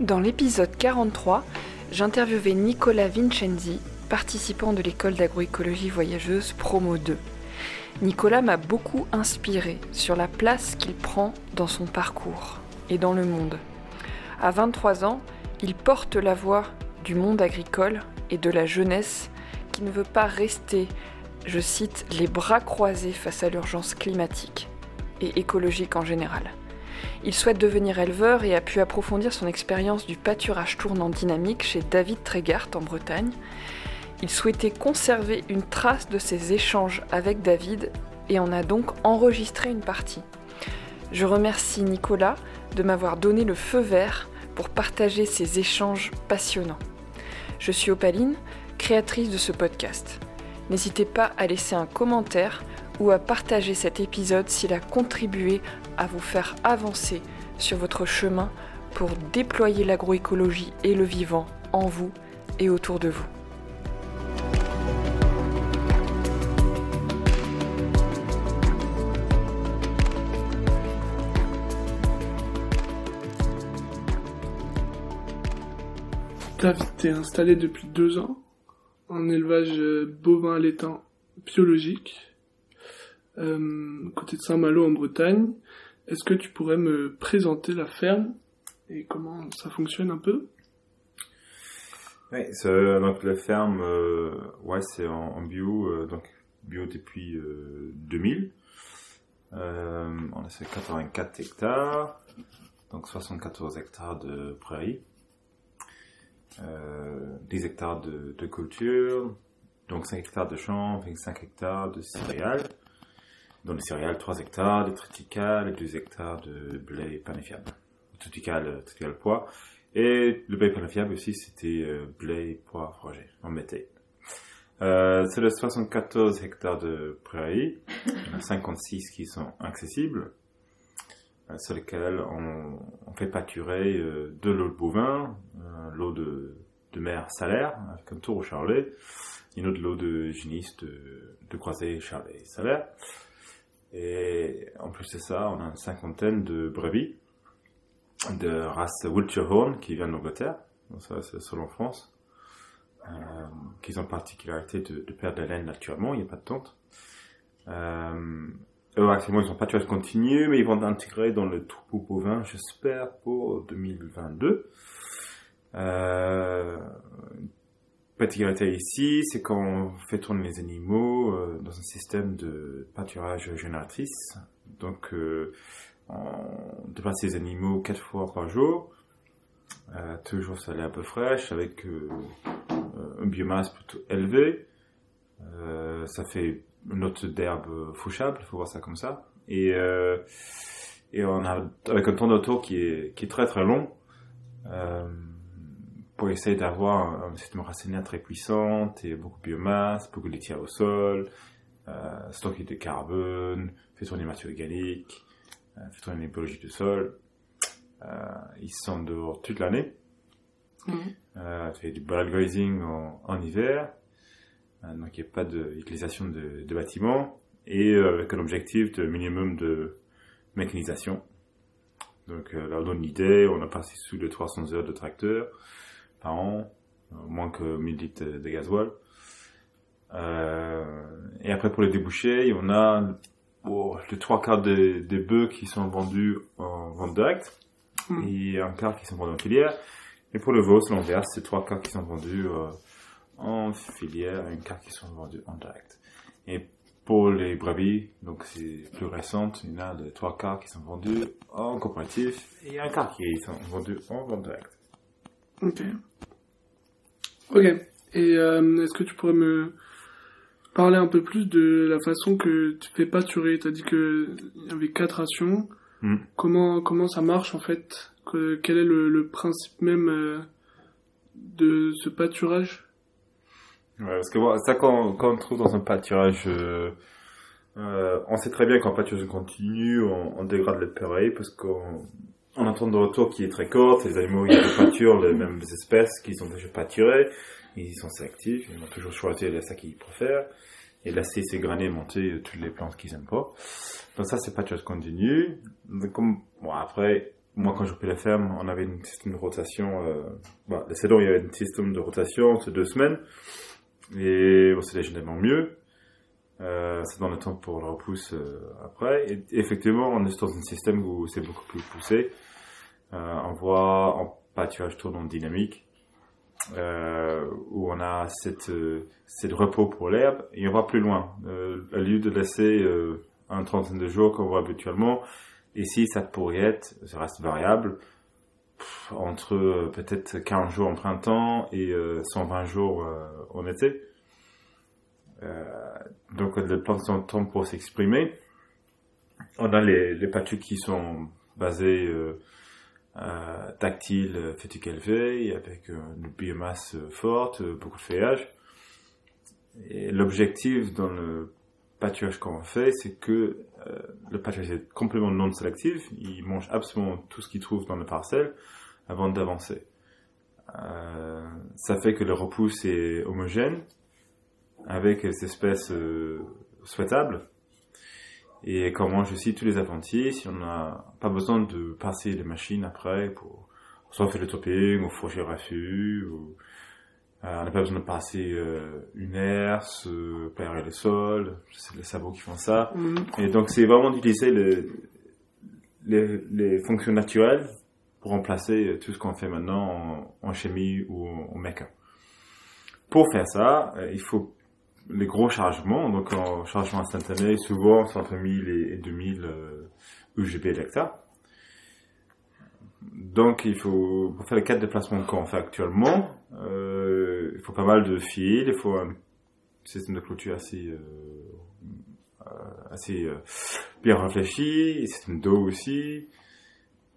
Dans l'épisode 43, j'interviewais Nicolas Vincenzi, participant de l'école d'agroécologie voyageuse Promo 2. Nicolas m'a beaucoup inspiré sur la place qu'il prend dans son parcours et dans le monde. À 23 ans, il porte la voix du monde agricole et de la jeunesse qui ne veut pas rester, je cite, les bras croisés face à l'urgence climatique et écologique en général. Il souhaite devenir éleveur et a pu approfondir son expérience du pâturage tournant dynamique chez David Trégart en Bretagne. Il souhaitait conserver une trace de ses échanges avec David et en a donc enregistré une partie. Je remercie Nicolas de m'avoir donné le feu vert pour partager ces échanges passionnants. Je suis Opaline, créatrice de ce podcast. N'hésitez pas à laisser un commentaire ou à partager cet épisode s'il a contribué à vous faire avancer sur votre chemin pour déployer l'agroécologie et le vivant en vous et autour de vous. David, t'es installé depuis deux ans en élevage bovin laitin biologique, euh, côté de Saint-Malo en Bretagne. Est-ce que tu pourrais me présenter la ferme et comment ça fonctionne un peu? Oui, donc la ferme, euh, c'est en, bio, euh, donc bio depuis 2000. on a fait 84 hectares, donc 74 hectares de prairies. Euh, 10 hectares de, de, culture, donc 5 hectares de champs, 25 hectares de céréales. Dans les céréales, 3 hectares de triticale et 2 hectares de blé panifiable. Triticale, triticale pois. Et le blé panifiable aussi, c'était euh, blé pois frangé, en méthane. Euh, c'est de 74 hectares de prairies, il y en a 56 qui sont accessibles, euh, sur lesquels on, on fait pâturer euh, de l'eau de bovin, euh, l'eau de, de mer salaire, avec un tour au charlet, une autre l'eau de géniste de, de croisé charlet salaire. Et en plus de ça, on a une cinquantaine de brebis de race Wiltshire qui viennent d'Angleterre, ça c'est seul en France, euh, qui ont particularité de, de perdre la laine naturellement, il n'y a pas de tente. Euh, eux, actuellement, ils sont pas de continu, mais ils vont intégrer dans le troupeau bovin, j'espère, pour 2022. Euh, particularité ici, c'est qu'on fait tourner les animaux euh, dans un système de pâturage génératrice. Donc, euh, on déplace les animaux quatre fois par jour. Euh, toujours ça un peu fraîche, avec euh, une biomasse plutôt élevée. Ça fait une note d'herbe fauchable, faut voir ça comme ça. Et, on a avec un temps d'auto qui est, très très long. Pour essayer d'avoir un, système racinaire très puissant et beaucoup de biomasse, beaucoup de litière au sol, euh, stocker de carbone, fait tourner matière organique, euh, fait tourner les biologie du sol. Euh, ils sont dehors toute l'année. Mmh. Euh, fait du ball grazing en, en hiver. Euh, donc il n'y a pas d'utilisation de, de, bâtiments. Et euh, avec un objectif de minimum de mécanisation. Donc là on donne une idée, on a passé sous les 300 heures de tracteur par an, moins que 1000 litres de gasoil. Euh, et après pour les débouchés, on a oh, les trois quarts des, des bœufs qui sont vendus en vente directe mmh. et un quart qui sont vendus en filière. Et pour le veau, c'est l'inverse, c'est trois quarts qui sont vendus euh, en filière et un quart qui sont vendus en direct. Et pour les brebis, donc c'est plus récente, il y en a les trois quarts qui sont vendus en coopératif et un quart qui sont vendus en vente directe. Ok. Ok. Et euh, est-ce que tu pourrais me parler un peu plus de la façon que tu fais pâturer? Tu as dit qu'il y avait quatre rations. Mm. Comment, comment ça marche en fait? Que, Quel est le, le principe même euh, de ce pâturage? Ouais, parce que bon, ça, quand, quand on trouve dans un pâturage, euh, euh, on sait très bien qu'en pâturage continu, on, on dégrade les prairies parce qu'on on entend de retour qui est très courte, les animaux ils pâturent les mêmes espèces qu'ils ont déjà pâturé, ils sont sélectifs, ils vont toujours choisir les ça qu'ils préfèrent, et laisser ces granés monter toutes les plantes qu'ils aiment pas. Donc ça c'est pâturage continu. Donc, comme, bon après, moi, quand j'occupais la ferme, on avait un système de rotation. Euh, bah, la saison, il y avait un système de rotation, c'est deux semaines. Et bon, c'était généralement mieux. Euh, c'est dans le temps pour la repousse euh, après. Effectivement, on est dans un système où c'est beaucoup plus poussé. Euh, on voit en pâturage tournant dynamique, euh, où on a cette, euh, cette repos pour l'herbe, et on va plus loin. Euh, au lieu de laisser euh, un trentaine de jours qu'on voit habituellement, ici, cette pourriette, ça reste variable, entre euh, peut-être 15 jours en printemps et euh, 120 jours euh, en été. Euh, donc les plantes ont le temps pour s'exprimer. On a les, les pâtures qui sont basées euh, tactiles, euh, phytique élevée, avec euh, une biomasse forte, beaucoup de feuillage. Et l'objectif dans le pâturage qu'on fait, c'est que le pâturage est complètement non sélectif. Il mange absolument tout ce qu'il trouve dans la parcelle avant d'avancer. Ça fait que le repousse est homogène avec des espèces souhaitables et qu'on mange aussi tous les adventices. On n'a pas besoin de passer les machines après pour soit faire le topping ou fourcher le raffut ou euh, on n'a pas besoin de passer euh, une herse, euh, le sol, c'est les sabots qui font ça. Mhm. Et donc c'est vraiment d'utiliser le- les, les fonctions naturelles pour remplacer tout ce qu'on fait maintenant en, en chimie ou en, en. Pour faire ça, euh, il faut les gros chargements, donc en chargement instantané, souvent c'est entre 1000 et, et 2000 euh, UGB l'hectare. Donc il faut, pour faire les quatre déplacements qu'on fait actuellement, euh, il faut pas mal de fils, il faut un système de clôture assez, euh, euh, assez euh, bien réfléchi, un système d'eau aussi.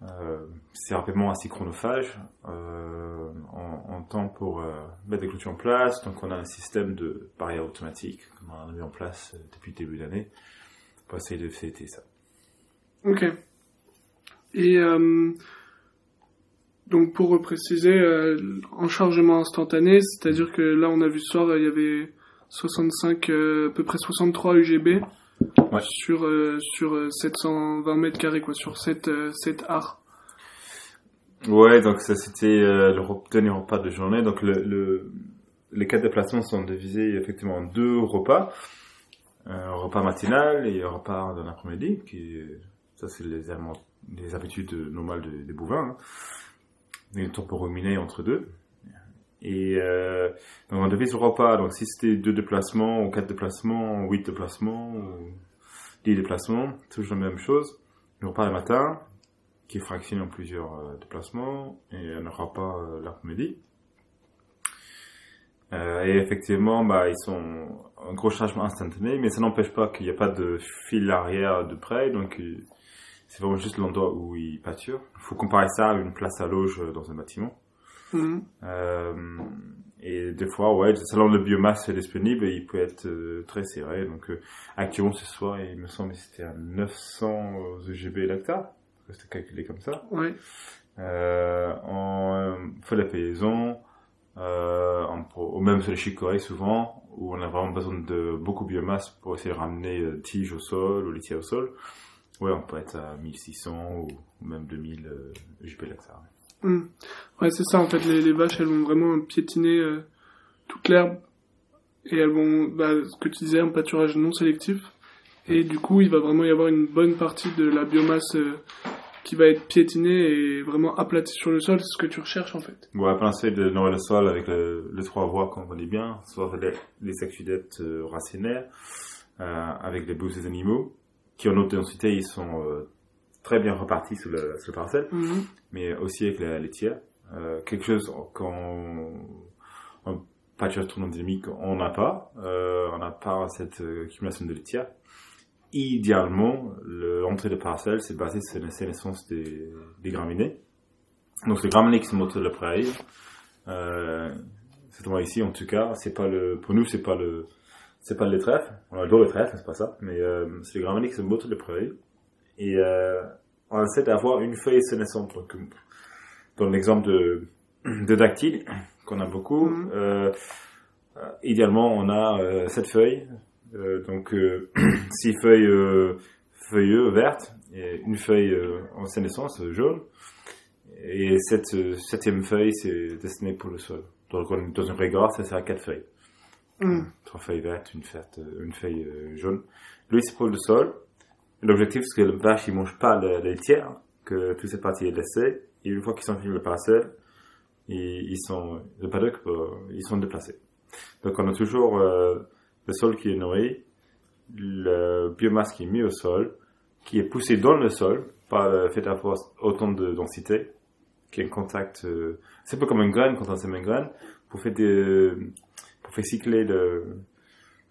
Euh, c'est rapidement assez chronophage euh, en, temps pour euh, mettre des clôtures en place. Donc on a un système de barrière automatique qu'on a mis en place depuis le début d'année pour essayer de fêter ça. Ok. Et donc pour préciser, en chargement instantané, c'est-à-dire que là on a vu ce soir, il y avait 65, euh, à peu près 63 UGB Ouais. sur euh, sur euh, 720 mètres carrés quoi, sur 7 euh, 7 arts. Ouais, donc ça c'était euh, le dernier repas de journée. Donc le, le, les quatre déplacements sont divisés effectivement en deux repas. Un repas matinal et un repas de l'après-midi. Qui, ça c'est les, habitudes normales de- des bovins. Hein. A un temps pour ruminer entre deux. Et euh, on divise le repas. Donc si c'était deux déplacements ou quatre déplacements, ou huit déplacements ou dix déplacements, toujours la même chose. Le repas le matin, qui est fractionné en plusieurs euh, déplacements et un repas euh, l'après-midi. Euh, et effectivement, bah, ils sont un gros chargement instantané, mais ça n'empêche pas qu'il n'y a pas de fil arrière de près, donc euh, c'est vraiment juste l'endroit où ils pâturent. Il faut comparer ça à une place à loge dans un bâtiment. Mhm. Euh, et des fois, ouais, selon le biomasse disponible, il peut être euh, très serré. Donc, euh, actuellement, ce soir, il me semble que c'était à 900 EGB l'hectare. C'était calculé comme ça. Euh, on euh, fait la euh, on pro- ou même sur les chicorées souvent, où on a vraiment besoin de beaucoup de biomasse pour essayer de ramener euh, tige au sol ou laitier au sol. Ouais, on peut être à 1600 ou même 2000 euh, EGB l'hectare. Mhm. Ouais, c'est ça en fait, les, vaches elles vont vraiment piétiner euh, toute l'herbe et elles vont, bah, ce que tu disais, un pâturage non sélectif. Et du coup, il va vraiment y avoir une bonne partie de la biomasse euh, qui va être piétinée et vraiment aplatie sur le sol, c'est ce que tu recherches en fait. Bon, on va penser de nourrir le sol avec le, le trois voies qu'on connaît bien, soit les, les euh, racinaires, euh, avec les bouses des animaux, qui en haute densité, ils sont euh, très bien repartis sur le, sur le parcelle, Mhm. mais aussi avec la laitière. Euh, quelque chose qu'on, un pâturage tournant dynamique, on n'a pas. Euh, on n'a pas cette euh, accumulation de laitière. Idéalement, le- l'entrée de parcelle, c'est basé sur la sénescence des, des graminées. Donc, les graminées qui sont montées de la prairie, euh, c'est moi ici en tout cas, c'est pas le, pour nous, c'est pas le, c'est pas le trèfle. On a le dos de trèfle, c'est pas ça, mais euh, c'est les graminées qui sont montées de la prairie. Et euh, on essaie d'avoir une feuille sénescente. Donc, dans l'exemple de, de dactyle, qu'on a beaucoup, Mhm. euh, euh, idéalement, on a feuilles. Euh, donc, six feuilles feuilleux, verte, et une feuille en sénescence, jaune. Et cette septième feuille, c'est destiné pour le sol. Donc, dans une régard, ça sert à quatre feuilles. Mm. Trois feuilles vertes, une, une feuille jaune. Lui, c'est pour le sol. L'objectif, c'est que le vache, il mange pas le, les tiers, que toute cette partie est laissée. Et une fois qu'ils sont finis le parcelle, ils, sont, le paddock, ils sont déplacés. Donc, on a toujours le sol qui est nourri, le biomasse qui est mis au sol, qui est poussé dans le sol par le fait d'avoir autant de densité, qui est en contact, euh, c'est un peu comme une graine quand on sème une graine, pour faire des, pour faire cycler le,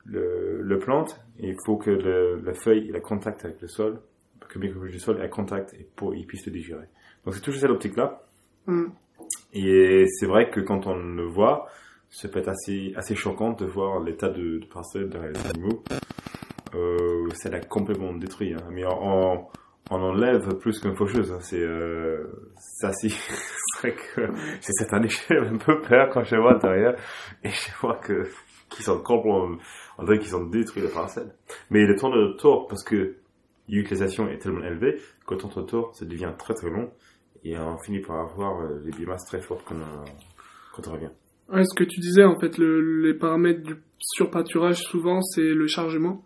le, le plante, il faut que le, la feuille ait contact avec le sol, que le microbiome du sol ait contact et pour qu'il puisse le digérer. Donc c'est toujours cette optique-là. Mm. Et c'est vrai que quand on le voit, ça peut être assez, assez choquant de voir l'état de, de parcelle derrière les animaux. Euh, ça l'a complètement détruit. Hein. Mais on, on enlève plus qu'une faucheuse. Hein. C'est euh, ça si c'est vrai que c'est cette année j'ai un peu peur quand je vois derrière et je vois que qu'ils sont complètement on dirait qu'ils sont détruits les parcelles. Mais le temps de tour parce que l'utilisation est tellement élevée que le temps de tour ça devient très très long et on finit par avoir euh, des biomasses très fortes quand on, quand on revient. Ouais, ce que tu disais, en fait, le, les paramètres du surpâturage, souvent, c'est le chargement.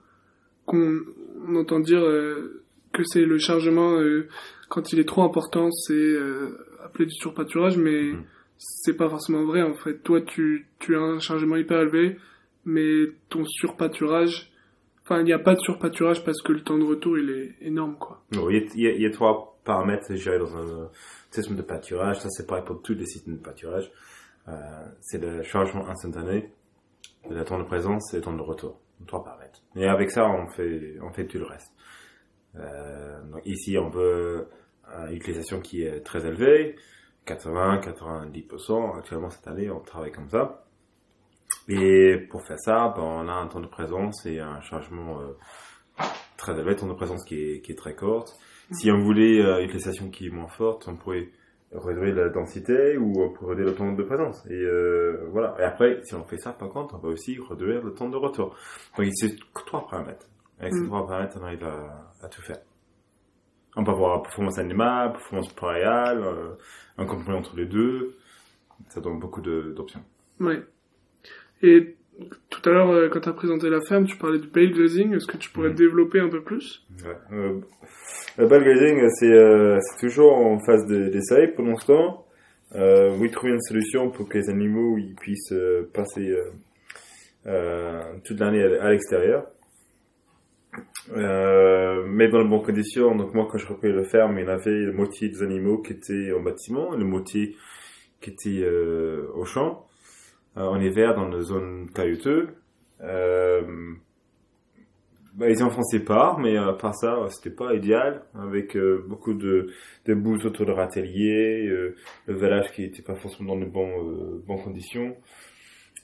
Qu'on on entend dire euh, que c'est le chargement, euh, quand il est trop important, c'est euh, appelé du surpâturage, mais Mm. c'est pas forcément vrai, en fait. Toi, tu, tu as un chargement hyper élevé, mais ton surpâturage, enfin, il n'y a pas de surpâturage parce que le temps de retour, il est énorme, quoi. Il, y a, trois paramètres gérés dans un euh, système de pâturage. Ça, c'est pareil pour tous les systèmes de pâturage. Euh, c'est le changement instantané, le temps de présence et le temps de retour. Trois paramètres. Et avec ça, on fait, on fait tout le reste. Euh, ici, on veut une utilisation qui est très élevée, 80-90%. Actuellement, cette année, on travaille comme ça. Et pour faire ça, ben, on a un temps de présence et un changement euh, très élevé, temps de présence qui est, qui est très courte. Si on voulait euh, une utilisation qui est moins forte, on pourrait réduire la densité ou on pourrait réduire le temps de présence. Et euh, voilà. Et après, si on fait ça, par contre, on va aussi réduire le temps de retour. Donc, c'est trois paramètres. Avec ces Mm. trois paramètres, on arrive à, à tout faire. On peut avoir performance animale, performance paréale, un compromis entre les deux. Ça donne beaucoup d'options. Ouais. Et tout à l'heure, euh, quand tu as présenté la ferme, tu parlais du bale grazing. Est-ce que tu pourrais développer un peu plus? Ouais. Euh, le ball grazing, c'est euh, c'est toujours en phase de- d'essai pour l'instant. Euh, oui, trouver une solution pour que les animaux ils puissent passer toute l'année à, l'extérieur. Mais dans de bonnes conditions. Donc moi, quand je repris le ferme, il y avait la moitié des animaux qui étaient en bâtiment, et la moitié qui étaient au champ, en hiver dans une zone caillouteuse. Euh, bah, ils enfonçaient pas, mais à part ça, euh, c'était pas idéal, avec euh, beaucoup de, de bouts autour de râtelier, euh, le village qui était pas forcément dans de bons, euh, bonnes conditions.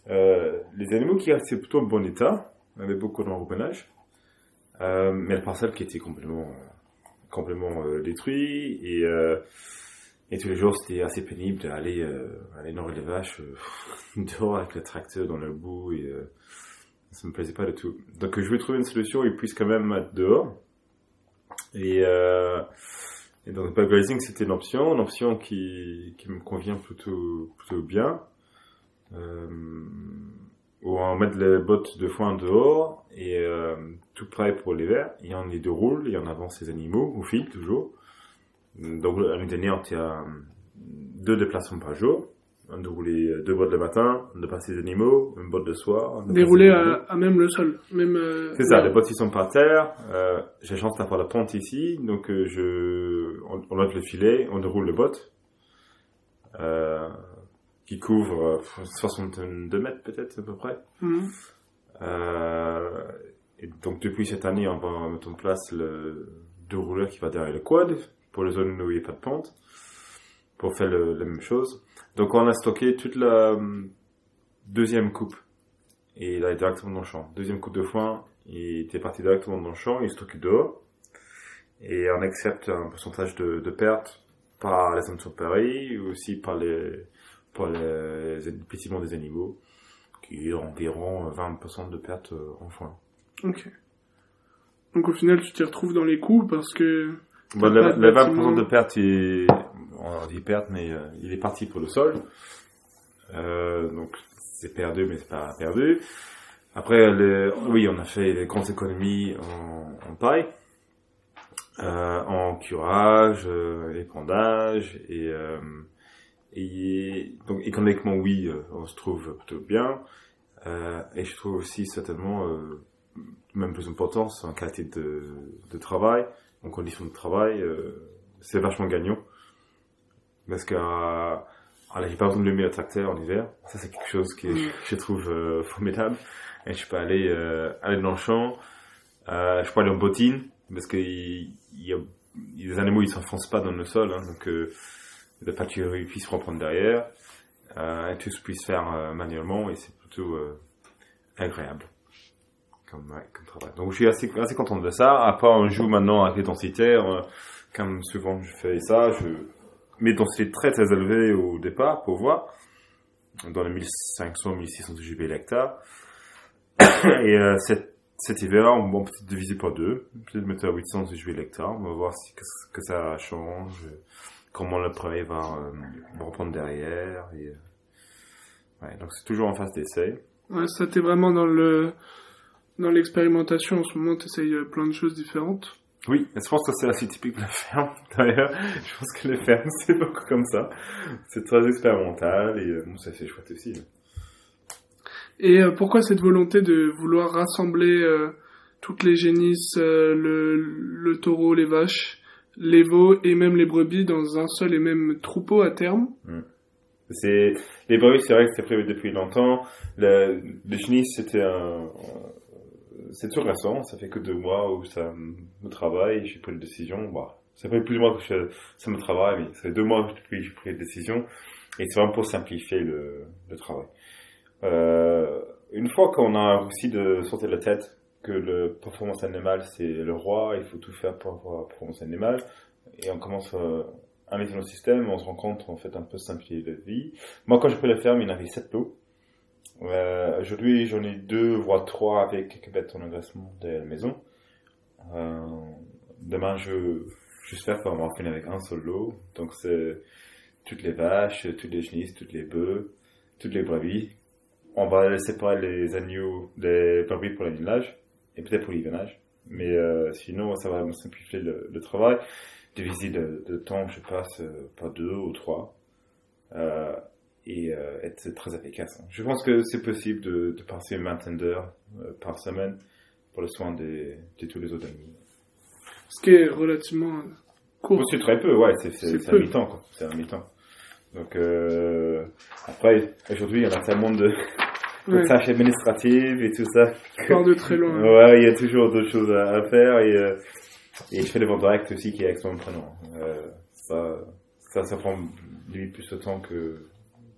Euh, les animaux qui restaient plutôt en bon état, avec beaucoup d'enrobonnage, euh, mais la parcelle qui était complètement, euh, complètement euh, détruite, et, euh, et tous les jours c'était assez pénible d'aller euh, aller nourrir les vaches euh, dehors avec le tracteur dans le bout, et euh, ça me plaisait pas du tout. Donc je vais trouver une solution où ils puissent quand même être dehors. Et, euh, et donc le grazing c'était une option, une option qui, qui me convient plutôt, plutôt bien. Où on met les bottes de foin dehors et euh, tout prêt pour l'hiver. Et on les déroule et on avance les animaux au fil toujours. Donc l'année dernière, on a deux déplacements par jour. On déroulait deux bottes le matin, on dépassait les animaux, une botte de soir. les à, à même le sol. Même, euh, C'est ça, les bottes ils sont par terre. Euh, J'ai la chance d'avoir la pente ici, donc euh, je, on, on lève le filet, on déroule les bottes, euh, qui couvrent euh, 62 mètres peut-être à peu près. Mhm. Euh, et donc depuis cette année, on va mettre en place le dérouleur qui va derrière le quad pour les zones où il n'y a pas de pente, pour faire le- la même chose. Donc on a stocké toute la euh, deuxième coupe et il est directement dans le champ. Deuxième coupe de foin, il était parti directement dans le champ, il stocké dehors et on accepte un pourcentage de, de perte par les intempéries ou aussi par les par les, les des animaux qui est environ 20% de perte euh, en foin. Ok. Donc au final, tu t'y retrouves dans les coûts parce que... Bon, de le bâtiment. 20% de perte, il, on dit perte, mais euh, il est parti pour le sol. Euh, donc c'est perdu, mais c'est pas perdu. Après, oui, on a fait des grandes économies en, en paille, euh, en curage, euh, épandage, et, euh, et donc économiquement, oui, on se trouve plutôt bien. Euh, et je trouve aussi certainement, euh, même plus important, c'est en qualité de, de travail, en conditions de travail, euh, c'est vachement gagnant. Parce que euh, voilà, j'ai pas besoin de le mettre tracteur en hiver. Ça, c'est quelque chose que Mm. je trouve euh, formidable. Et je peux aller, euh, aller dans le champ, euh, je peux aller en bottine, parce que il y a, les animaux, ils s'enfoncent pas dans le sol, hein, donc euh, la pâture, ils puissent reprendre derrière, euh, et tout se puisse faire euh, manuellement, et c'est plutôt euh, agréable Donc je suis assez, content de ça. Après, on joue maintenant avec les densitaires, euh, comme souvent je fais ça, je mets des densités très très élevées au départ pour voir, dans les 1500-1600 JB l'hectare. Et euh, cet, cet hiver, on va peut-être diviser par deux, peut-être mettre à 800 JB l'hectare, on va voir si, que, ça change, comment le premier va, euh, reprendre derrière. Euh, donc c'est toujours en phase d'essai. Ça t'es vraiment dans le dans l'expérimentation en ce moment, t'essayes euh, plein de choses différentes. Oui, je pense que c'est assez typique de la ferme, d'ailleurs. Je pense que les fermes, c'est beaucoup comme ça. C'est très expérimental et euh, bon, ça fait chouette aussi. hein. Et euh, pourquoi cette volonté de vouloir rassembler euh, toutes les génisses, euh, le, le taureau, les vaches, les veaux et même les brebis dans un seul et même troupeau à terme? C'est, les brebis, c'est vrai que c'était prévu depuis longtemps. Le, le chenille, c'était un, c'est tout récent. Ça fait que deux mois où ça me travaille. J'ai pris une décision. Bah, ça fait plus de mois que je, ça me travaille, mais ça fait deux mois que j'ai pris une décision. Et c'est vraiment pour simplifier le, le travail. Euh, une fois qu'on a réussi de sortir de la tête que le performance animale c'est le roi, il faut tout faire pour avoir la performance animale, et on commence euh, à mettre dans le système, on se rend compte en fait un peu simplifier la vie. Moi quand j'ai pris la ferme, il y en avait sept lots. Euh, Aujourd'hui j'en ai deux voire trois avec quelques bêtes en engraissement de la maison. Euh, demain je j'espère va en finir avec un seul lot, donc c'est toutes les vaches, toutes les genisses, toutes les bœufs, toutes les brebis. On va séparer les agneaux, les brebis pour l'anilage et peut-être pour l'hivernage. Mais euh, sinon, ça va me simplifier le, travail. Diviser le, le temps, je passe par deux ou trois. Et euh, être très efficace. Je pense que c'est possible de, de passer une vingtaine d'heures euh, par semaine pour le soin des, de tous les autres animaux. Ce qui est relativement court. Oh, C'est très peu, ouais, c'est un mi-temps, quoi. C'est un mi-temps. Donc, euh, après, aujourd'hui, il y a tellement de, de Ouais, tâches administratives et tout ça. part de très loin. Ouais, il y a toujours d'autres choses à, à faire et, euh, et je fais des ventes directes aussi qui est extrêmement prenant. Euh, ça, ça, ça prend limite plus de temps que,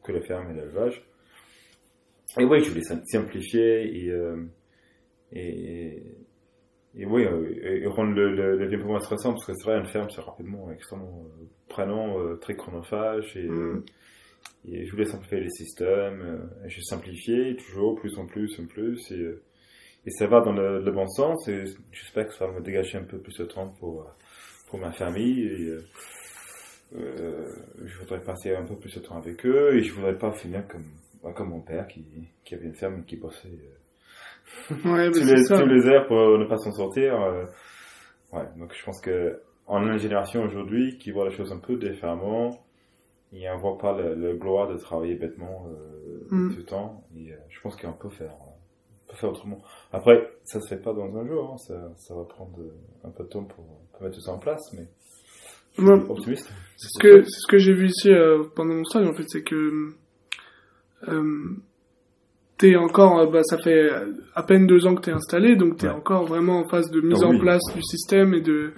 que la ferme et l'élevage. Et oui, je voulais sim- simplifier et, euh, et, et oui, euh, et, rendre le, le, développement stressant parce que c'est vrai, une ferme, c'est rapidement extrêmement euh, prenant, euh, très chronophage et, Mm. et je voulais simplifier les systèmes. j'ai simplifié toujours plus en plus en plus et, et ça va dans le, le bon sens et j'espère que ça va me dégager un peu plus de temps pour, pour ma famille et euh, je voudrais passer un peu plus de temps avec eux et je voudrais pas finir comme, bah, comme mon père qui, qui avait une ferme qui bossait euh, Ouais, tous, les, tous les heures pour ne pas s'en sortir. euh, ouais, donc je pense que on a une génération aujourd'hui qui voit les choses un peu différemment et on voit pas le, le gloire de travailler bêtement euh, Mm. tout le temps et euh, je pense qu'on peut faire faire autrement. Après, ça se fait pas dans un jour, hein, ça, ça va prendre un peu de temps pour, pour mettre tout ça en place, mais optimiste. Ce que, ce que j'ai vu ici euh, pendant mon stage, en fait, c'est que euh, t'es encore, euh, bah, ça fait à peine deux ans que t'es installé, donc t'es Ouais. encore vraiment en phase de mise Ah en oui. place du système et de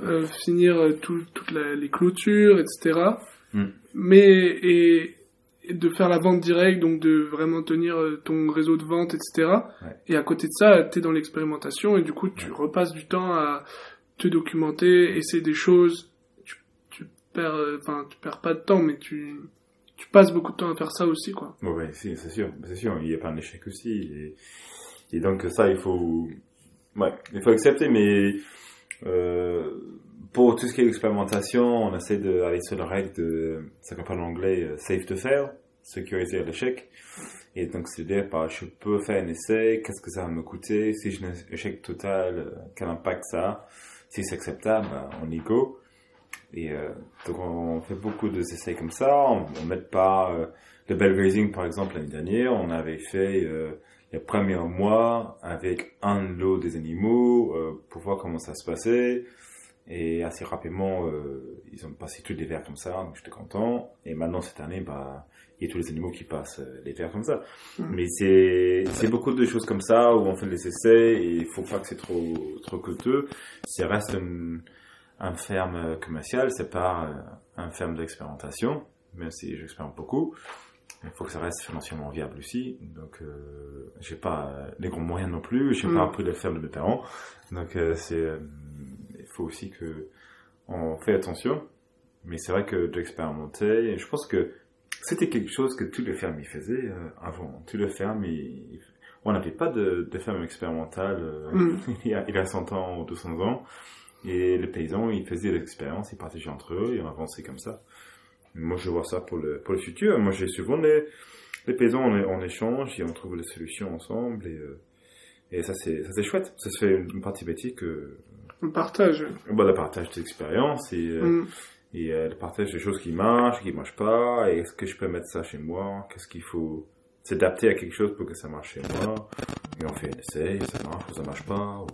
euh, finir tout- toutes la- les clôtures, etc. Mm. Mais et, et de faire la vente directe, donc de vraiment tenir ton réseau de vente, etc. Ouais. Et à côté de ça, t'es dans l'expérimentation et du coup, tu repasses du temps à te documenter, essayer des choses. Perds, euh, enfin, tu perds pas de temps, mais tu, tu passes beaucoup de temps à faire ça aussi, quoi. Oui, c'est sûr, c'est sûr. Il y a pas un échec aussi. Et, donc ça, il faut, Ouais, il faut accepter, mais euh, pour tout ce qui est expérimentation, on essaie d'aller sur la règle de ce qu'on appelle en anglais euh, safe to fail, sécuriser l'échec. Et donc, c'est-à-dire, bah, je peux faire un essai, qu'est-ce que ça va me coûter, si j'ai un échec total, quel impact ça a, si c'est acceptable, bah, on y go. Et euh, donc, on fait beaucoup d'essais comme ça, on, on met pas... Euh, le Bell Grazing, par exemple, l'année dernière, on avait fait euh, le premier mois avec un lot des animaux euh, pour voir comment ça se passait. Et assez rapidement, euh, ils ont passé tous les verres comme ça, donc j'étais content. Et maintenant, cette année, bah, il y a tous les animaux qui passent euh, les verres comme ça. Mhm. Mais c'est, c'est beaucoup de choses comme ça où on fait les essais et il faut pas que c'est trop, trop coûteux. Ça reste une, un ferme commercial, c'est pas euh, un ferme d'expérimentation, même si j'expérimente beaucoup. Il faut que ça reste financièrement viable aussi. Donc, euh, j'ai pas euh, les gros moyens non plus. J'ai Mm. pas appris le faire de mes parents. Donc, euh, c'est, euh, il faut aussi que on fait attention. Mais c'est vrai que d'expérimenter, et je pense que c'était quelque chose que tous les fermes y faisaient euh, avant. Tous les fermes, ils- on n'avait pas de, de ferme expérimentale euh, Mm. il, y a, il y a 100 ans ou 200 ans. Et les paysans, ils faisaient l'expérience, ils partageaient entre eux et on avançait comme ça. Moi, je vois ça pour le, pour le futur. Moi, j'ai souvent les, les paysans, on, on échange et on trouve les solutions ensemble. Et, euh, et ça, c'est ça, c'est chouette. Ça se fait une, partie bêtique. Euh, On partage. bah, le partage d'expériences et, euh, Mm. et euh, le partage des choses qui marchent, qui marchent pas. Et est-ce que je peux mettre ça chez moi? Qu'est-ce qu'il faut s'adapter à quelque chose pour que ça marche chez moi? Et on fait un essai, ça marche ou ça marche pas? ou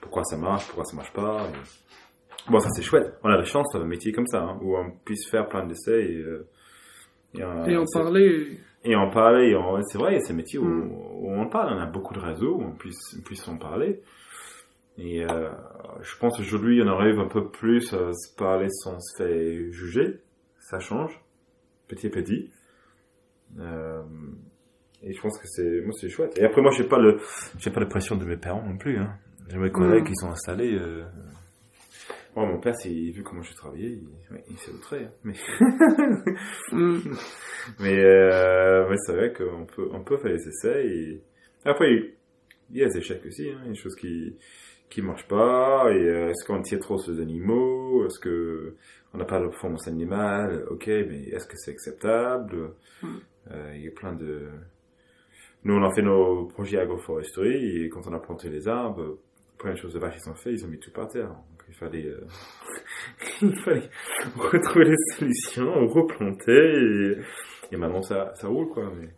pourquoi ça marche, pourquoi ça marche pas. et- Bon, ça c'est chouette. On a la chance d'avoir un métier comme ça, hein, où on puisse faire plein d'essais et, euh, et, euh, Et en parler. et en parler, c'est vrai, c'est un métier où, Mm. où on parle, on a beaucoup de réseaux où on puisse, on puisse en parler. Et euh, je pense aujourd'hui, on arrive un peu plus à se parler sans se faire juger. Ça change, petit à petit. Euh, et je pense que c'est, moi, c'est chouette. Et après, moi, j'ai pas le, j'ai pas la pression de mes parents non plus. Hein. J'ai mes collègues Mm. qui sont installés. Euh... Moi, mon père, s'il vu comment je travaillais, il, ouais, il s'est outré. Hein. Mais Mm. mais, euh, mais c'est vrai qu'on peut, on peut faire des essais et après, il y a des échecs aussi, hein, il des choses qui, qui marchent pas, et euh, est-ce qu'on tire trop sur les animaux, est-ce que on n'a pas de performance animale, ok, mais est-ce que c'est acceptable? Mm. Euh, il y a plein de, nous on a fait nos projets agroforesterie, et quand on a planté les arbres, première chose de vache ils ont fait, ils ont mis tout par terre. Donc il fallait, euh, il fallait retrouver les solutions, replanter, et, et maintenant ça, ça roule quoi. Mais,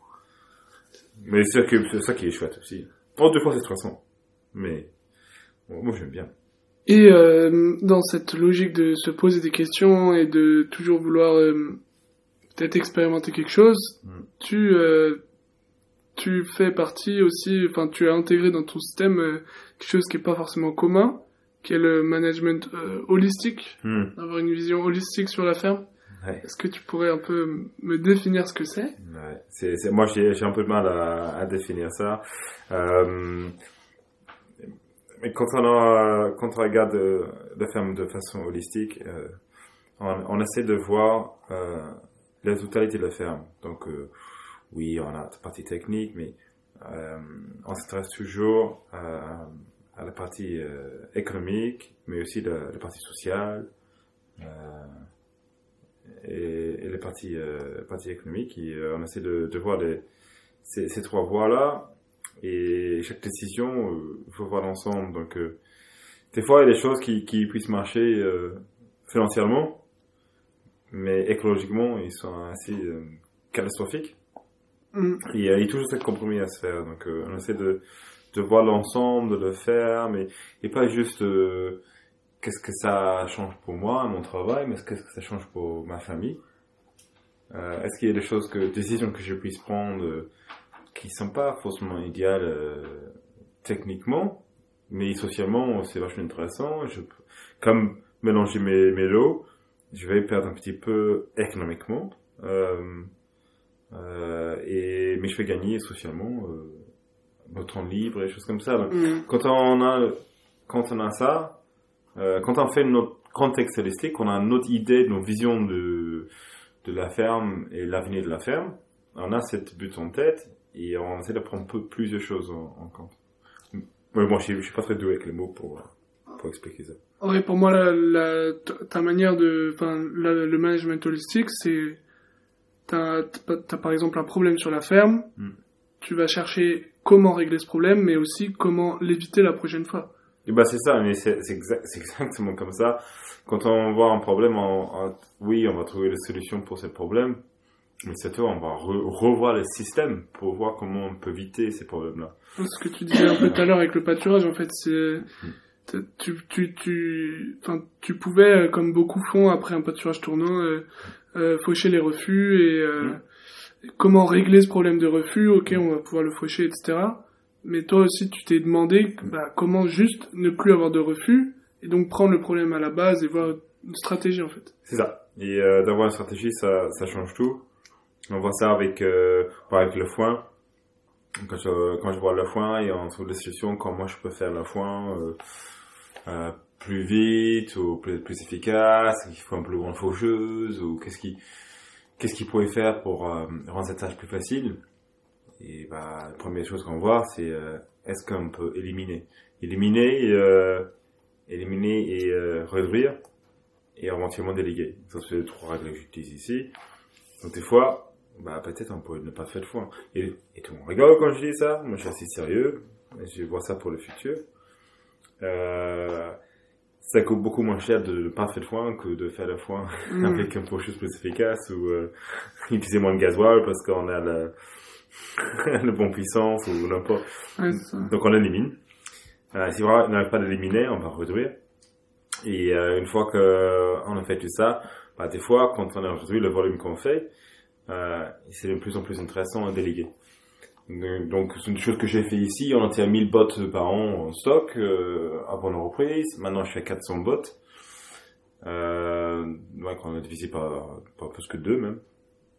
mais c'est ça, que- ça qui est chouette aussi. En deux fois c'est 300. Mais bon, moi j'aime bien. Et euh, dans cette logique de se poser des questions et de toujours vouloir euh, peut-être expérimenter quelque chose, Mm. tu euh, tu fais partie aussi, enfin tu as intégré dans ton système euh, quelque chose qui est pas forcément commun, qui est le management euh, holistique, Hmm. avoir une vision holistique sur la ferme. Ouais. Est-ce que tu pourrais un peu me définir ce que c'est? Ouais, c'est, c'est, moi, j'ai, j'ai un peu de mal à, à définir ça. Euh, mais quand on, a, quand on regarde euh, la ferme de façon holistique, euh, on, on essaie de voir euh, la totalité de la ferme. Donc, euh, oui, on a la partie technique, mais euh, on s'intéresse toujours à, à la partie euh, économique, mais aussi la, la partie sociale. Euh, et, et les parties, euh, parties économiques. Et, euh, on essaie de, voir ces, trois voies-là. Et chaque décision, il faut voir l'ensemble. Donc, euh, des fois, il y a des choses qui, puissent marcher euh, financièrement, mais écologiquement, ils sont assez euh, catastrophiques. Mm. Euh, il y a toujours ce compromis à se faire. Donc, euh, on essaie de, de voir l'ensemble, de le faire, mais et pas juste euh, qu'est-ce que ça change pour moi, mon travail, mais qu'est-ce que ça change pour ma famille. Euh, Est-ce qu'il y a des choses que, décisions que je puisse prendre euh, qui sont pas forcément idéales euh, techniquement, mais socialement c'est vachement intéressant. Je, comme mélanger mes, mes lots, je vais perdre un petit peu économiquement, euh, et mais je vais gagner socialement, euh, mon temps libre et des choses comme ça. Donc, Mm. quand on a quand on a ça, euh, quand on fait notre contexte holistique, on a notre idée, nos visions de de la ferme et l'avenir de la ferme, on a cette but en tête et on essaie de prendre plusieurs choses en, en compte. Mais bon, je suis, je suis pas très doué avec les mots pour, pour expliquer ça. Ouais, pour moi, la, la- ta- ta manière de, enfin, la- le management holistique, c'est, t'as, t'as par exemple un problème sur la ferme, Mm. tu vas chercher comment régler ce problème, mais aussi comment l'éviter la prochaine fois. Et bah c'est ça, mais c'est c'est exact, c'est exactement comme ça. Quand on voit un problème, on- on- oui, on va trouver des solutions pour ce problème, mais c'est tout, on va re- revoir le système pour voir comment on peut éviter ces problèmes-là. Ce que tu disais un peu tout à l'heure avec le pâturage, en fait, c'est, t'as- tu, tu, tu, enfin, tu pouvais, euh, comme beaucoup font après un pâturage tournant, euh, euh, faucher les refus et euh, Mm. comment régler ce problème de refus. Ok, on va pouvoir le faucher, etc. Mais toi aussi, tu t'es demandé bah, comment juste ne plus avoir de refus et donc prendre le problème à la base et voir une stratégie en fait. C'est ça. Et euh, d'avoir une stratégie, ça, ça change tout. On voit ça avec, euh, exemple, le foin. Quand je, quand je vois le foin et on trouve des solutions, comment je peux faire le foin euh, euh, plus vite ou plus, plus efficace, qu'il faut un plus grande faucheuse ou qu'est-ce qui qu'est-ce qu'il pourrait faire pour euh, rendre cette tâche plus facile? Et bah, la première chose qu'on voit, c'est euh, est-ce qu'on peut éliminer, éliminer, euh, éliminer et réduire et éventuellement déléguer. Ça, c'est les trois règles que j'utilise ici. Donc, des fois, bah, peut-être on pourrait ne pas faire de foin. Et, et tout le monde rigole quand je dis ça. Moi, je suis assez sérieux. Je vois ça pour le futur. Euh, ça coûte beaucoup moins cher de ne pas faire de foin que de faire le foin Mm. avec un faucheuse plus efficace ou euh, utiliser moins de gasoil parce qu'on a la, la bonne puissance ou n'importe. Ouais. Donc on élimine. Euh, si on n'arrive pas à l'éliminer, on va réduire. Et euh, une fois qu'on a fait tout ça, bah, des fois, quand on a réduit le volume qu'on fait, c'est de plus en plus intéressant à déléguer. Donc, c'est une chose que j'ai fait ici. On était à 1000 bots par an en stock euh, avant la reprise. Maintenant, je à 400 bots. Euh, ouais, quand on a divisé par, par plus que deux même.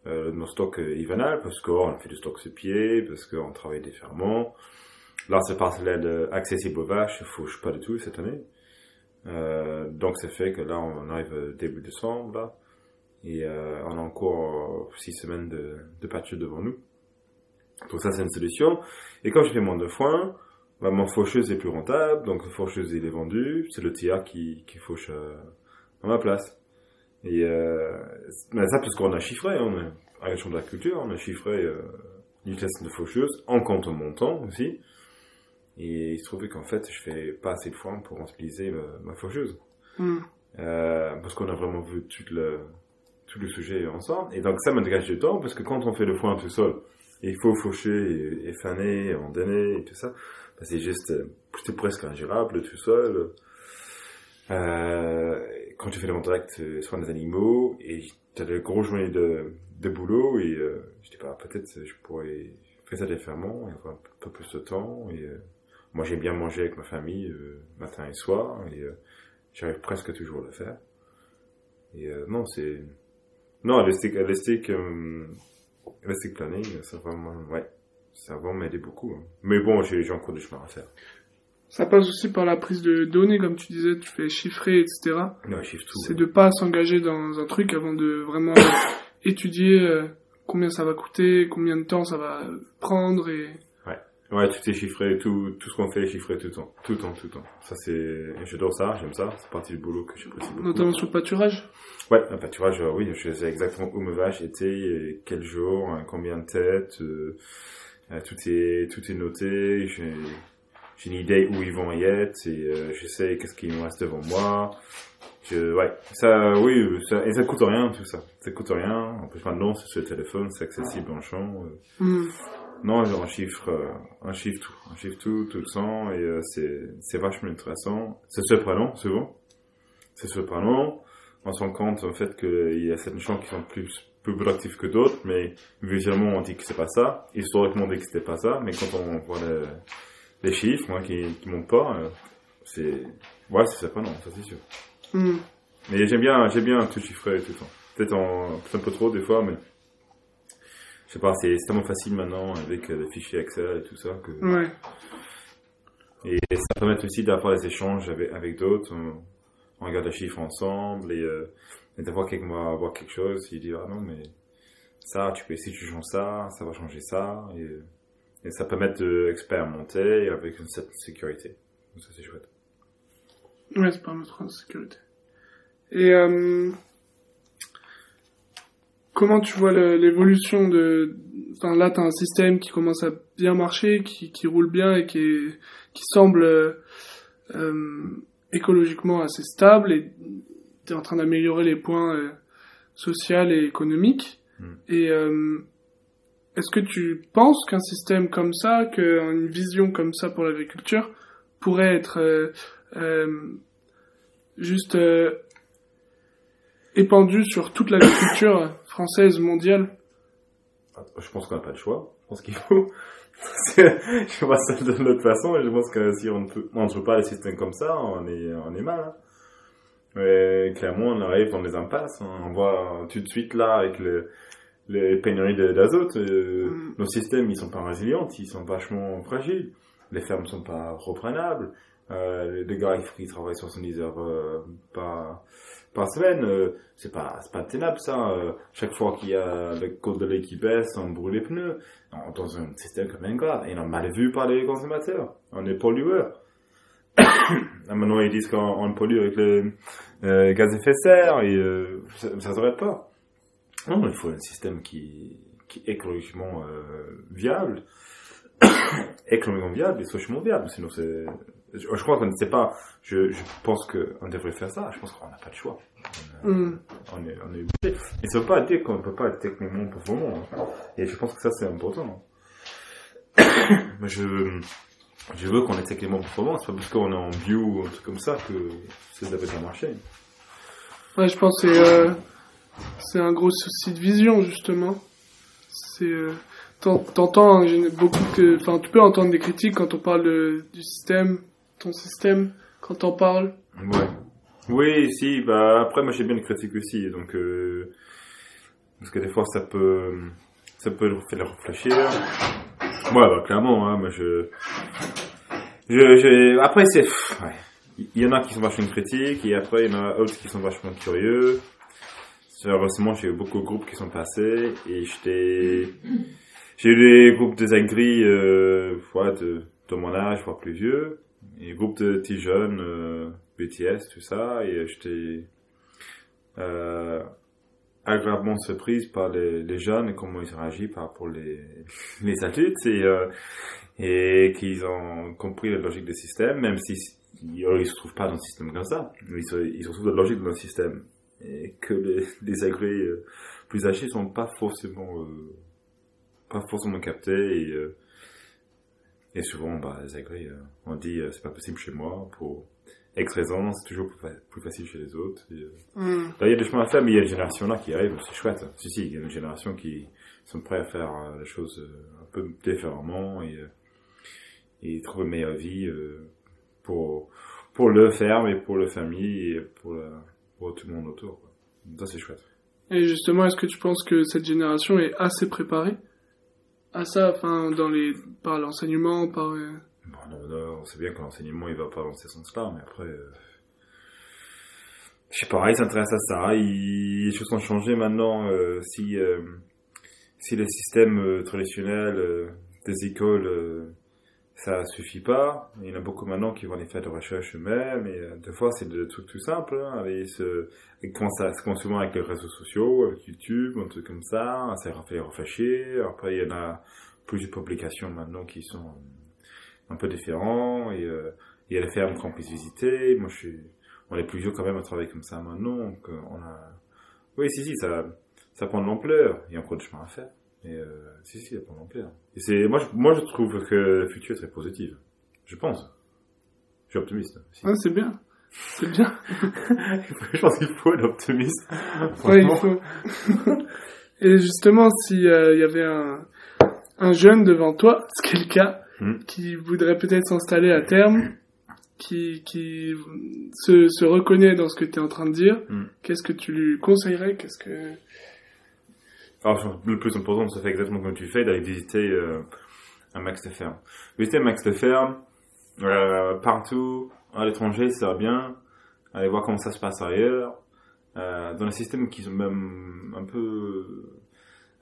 Euh, nos stocks euh, hivernales, parce qu'on fait du stock sur pied, parce qu'on travaille différemment. Là, c'est parce l'aide accessible aux vaches, il fauche pas du tout cette année. Euh, donc, c'est fait que là, on arrive euh, début décembre, et euh, on a encore euh, six semaines de, de patch devant nous. Donc ça, c'est une solution. Et quand je fais moins de foin, bah, mon faucheuse est plus rentable, donc le faucheuse, il est vendu, c'est le TA qui, qui fauche euh, à ma place. Et euh, mais ça, parce qu'on a chiffré, hein, on a, à la de la Culture, on a chiffré euh, l'utilisation de faucheuse en compte montant aussi. Et il se trouvait qu'en fait, je fais pas assez de foin pour utiliser ma, ma faucheuse. Mm. Euh, parce qu'on a vraiment vu tout le, tout le sujet ensemble. Et donc ça me dégage du temps, parce que quand on fait le foin tout seul, il faut faucher et, faner, endainer et tout ça, bah, c'est juste, euh, c'est presque ingérable tout seul. Euh, quand tu fais le direct euh, soin des animaux, et tu as de grosses journées de, de boulot, et euh, je dis pas, peut-être euh, je pourrais faire ça différemment, et avoir un peu plus de temps, et euh, moi j'aime bien manger avec ma famille matin et soir, et j'arrive presque toujours à le faire. Et non, c'est... Non, Elastic, Elastic, euh, Elastic Planning, ça vraiment, ouais, ça va m'aider beaucoup. hein. Mais bon, j'ai encore du chemin à faire. Ça passe aussi par la prise de données, comme tu disais, tu fais chiffrer, etc. Non, chiffre tout. C'est de pas s'engager dans un truc avant de vraiment étudier euh, combien ça va coûter, combien de temps ça va prendre et Ouais, tout est chiffré, tout, tout ce qu'on fait est chiffré tout le temps. Tout le temps, tout le temps. Ça, c'est, j'adore ça, j'aime ça. C'est partie du boulot que j'apprécie beaucoup. notamment sur le pâturage? Ouais, un pâturage, euh, oui, je sais exactement où mes vaches étaient, et quel jour, hein, combien de têtes, euh, euh, tout est, tout est noté, j'ai, j'ai une idée où ils vont y être, et je sais qu'est-ce qu'il me reste devant moi. Je, ouais, ça, oui, ça, et ça coûte rien, tout ça. Ça coûte rien. En plus, maintenant, c'est sur le téléphone, c'est accessible en champ. euh. Mm. Non, genre, un chiffre, euh, un chiffre tout, un chiffre tout, tout le temps, et euh, c'est, c'est vachement intéressant. C'est surprenant, souvent. C'est surprenant. On se rend compte, en fait, qu'il y a certains champs qui sont plus, plus productifs que d'autres, mais visuellement, on dit que c'est pas ça. Historiquement, on dit que c'était pas ça, mais quand on voit les, les chiffres, moi, qui, qui montent pas, euh, c'est, ouais, c'est surprenant, ça c'est sûr. Mm. Mais j'aime bien, j'aime bien tout chiffrer tout le temps. Peut-être un peu trop des fois, mais sais pas, c'est tellement facile maintenant avec euh, les fichiers Excel et tout ça que, Ouais. et ça permet aussi d'avoir des échanges avec, avec d'autres. On, on regarde les chiffres ensemble et, euh, et d'avoir quelqu'un va voir quelque chose, il dit ah non mais ça tu peux si tu changes ça, ça va changer ça et, Et ça permet d'expérimenter avec une certaine sécurité. Donc ça, c'est chouette. Ouais, c'est pas notre sécurité. Et euh, comment tu vois l'évolution de... Enfin, là, t'as un système qui commence à bien marcher, qui, qui roule bien et qui, est- qui semble euh, écologiquement assez stable et t'es en train d'améliorer les points euh, sociaux et économiques. Mm. Et euh, est-ce que tu penses qu'un système comme ça, qu'une vision comme ça pour l'agriculture pourrait être euh, euh, juste euh, épandu sur toute l'agriculture française mondiale Je pense qu'on n'a pas le choix. Je pense qu'il faut. je vois ça de l'autre façon et je pense que si on ne peut, on ne pas les systèmes comme ça, on est, on est mal. hein. Mais clairement, on arrive dans les impasses. hein. On voit tout de suite là avec le, les pénuries de- d'azote, euh, Mm. nos systèmes ils sont pas résilients, ils sont vachement fragiles. Les fermes sont pas reprenables. Euh, les gars ils travaillent 70 heures euh, par, par semaine. euh, c'est pas c'est pas tenable ça. euh, chaque fois qu'il y a le code de qui baisse, on brûle les pneus. Dans un système comme un grave. Et on est mal vu par les consommateurs. On est pollueurs. Ah, Maintenant ils disent qu'on on pollue avec les euh, gaz à effet de serre et euh, ça, ça s'arrête pas. Non, il faut un système qui, est écologiquement viable, économiquement viable et socialement viable. Sinon, c'est. Je, je crois qu'on ne sait pas. Je, je pense qu'on devrait faire ça. Je pense qu'on n'a pas de choix. On, est- Mm. on est, on est obligé. Et ça veut pas dire qu'on ne peut pas être techniquement performant. Et je pense que ça, c'est important. Mais je, je veux qu'on est techniquement performant. C'est pas parce qu'on est en bio ou un truc comme ça que ça va bien marcher. Ouais, je pense que c'est euh, c'est un gros souci de vision justement. C'est euh, t'en- t'entends hein, beaucoup que enfin tu peux entendre des critiques quand on parle de- du système, ton système quand t'en parles. Ouais. Oui, si, bah après moi j'ai bien une critique aussi, donc euh, parce que des fois ça peut ça peut le faire réfléchir. Ouais, bah clairement, hein, moi je je, après c'est. Il y en a qui sont vachement critiques et après il y en a d'autres qui sont vachement curieux. Récemment, j'ai eu beaucoup de groupes qui sont passés et j'étais j'ai eu des groupes des agris euh, de mon âge, voire plus vieux, et des groupes de petits jeunes, euh, BTS, tout ça, et j'étais euh, agréablement surprise par les, les jeunes et comment ils ont réagi par rapport les, les adultes et, euh, et qu'ils ont compris la logique du système, même si ils, ils se trouvent pas dans le système comme ça, ils se, ils se trouvent dans la logique notre système. Et que les, les agrès euh, plus âgés sont pas forcément euh, pas forcément captés et euh, et souvent bah les agrès euh, on dit euh, c'est pas possible chez moi pour X raisons c'est toujours plus, fa- plus facile chez les autres euh, Là, il y a des chemins à faire, mais il y a une génération là qui arrive, c'est chouette. Si, si, il y a une génération qui sont prêts à faire euh, les choses euh, un peu différemment et, euh, et trouver une meilleure vie euh, pour, pour le ferme et pour la famille et pour, la- pour tout le monde autour. quoi. Ça, c'est chouette. Et justement, est-ce que tu penses que cette génération est assez préparée à ça, enfin dans les par l'enseignement, par euh, non, non, on sait bien que l'enseignement, il va pas dans ce sens-là, mais après, euh, je sais pas, ils s'intéressent à ça, les choses ont changé maintenant, euh, si, euh, si le système traditionnel des écoles, ça suffit pas, il y en a beaucoup maintenant qui vont aller faire de recherche eux-mêmes, et euh, des fois, c'est des trucs tout simples, hein, aller se, ils se souvent avec les réseaux sociaux, avec YouTube, un truc comme ça, ça leur fait réfléchir, après, il y en a plusieurs publications maintenant qui sont un peu différent et euh, il y a les fermes qu'on puisse visiter. Moi, je suis, on est plusieurs quand même à travailler comme ça maintenant. Donc, euh, on a, oui, si, si, ça, ça prend de l'ampleur. Il y a encore du chemin à faire. Mais euh, si, si, ça prend de l'ampleur. Et c'est, moi, je, moi, je trouve que le futur est très positif. Je pense. Je suis optimiste. Si. ah, c'est bien, c'est bien. je pense qu'il faut être optimiste. Ouais, il faut. Et justement, si euh, il y avait un un jeune devant toi, ce qui est le cas, Hmm. qui voudrait peut-être s'installer à terme, qui qui se se reconnaît dans ce que tu es en train de dire, Hmm. qu'est-ce que tu lui conseillerais? Qu'est-ce que Alors, le plus important, de faire exactement comme tu fais, d'aller visiter euh, un max de ferme. Visiter un max de ferme, euh, partout, à l'étranger, ça va bien. Aller voir comment ça se passe ailleurs. Euh, dans les systèmes qui sont même un peu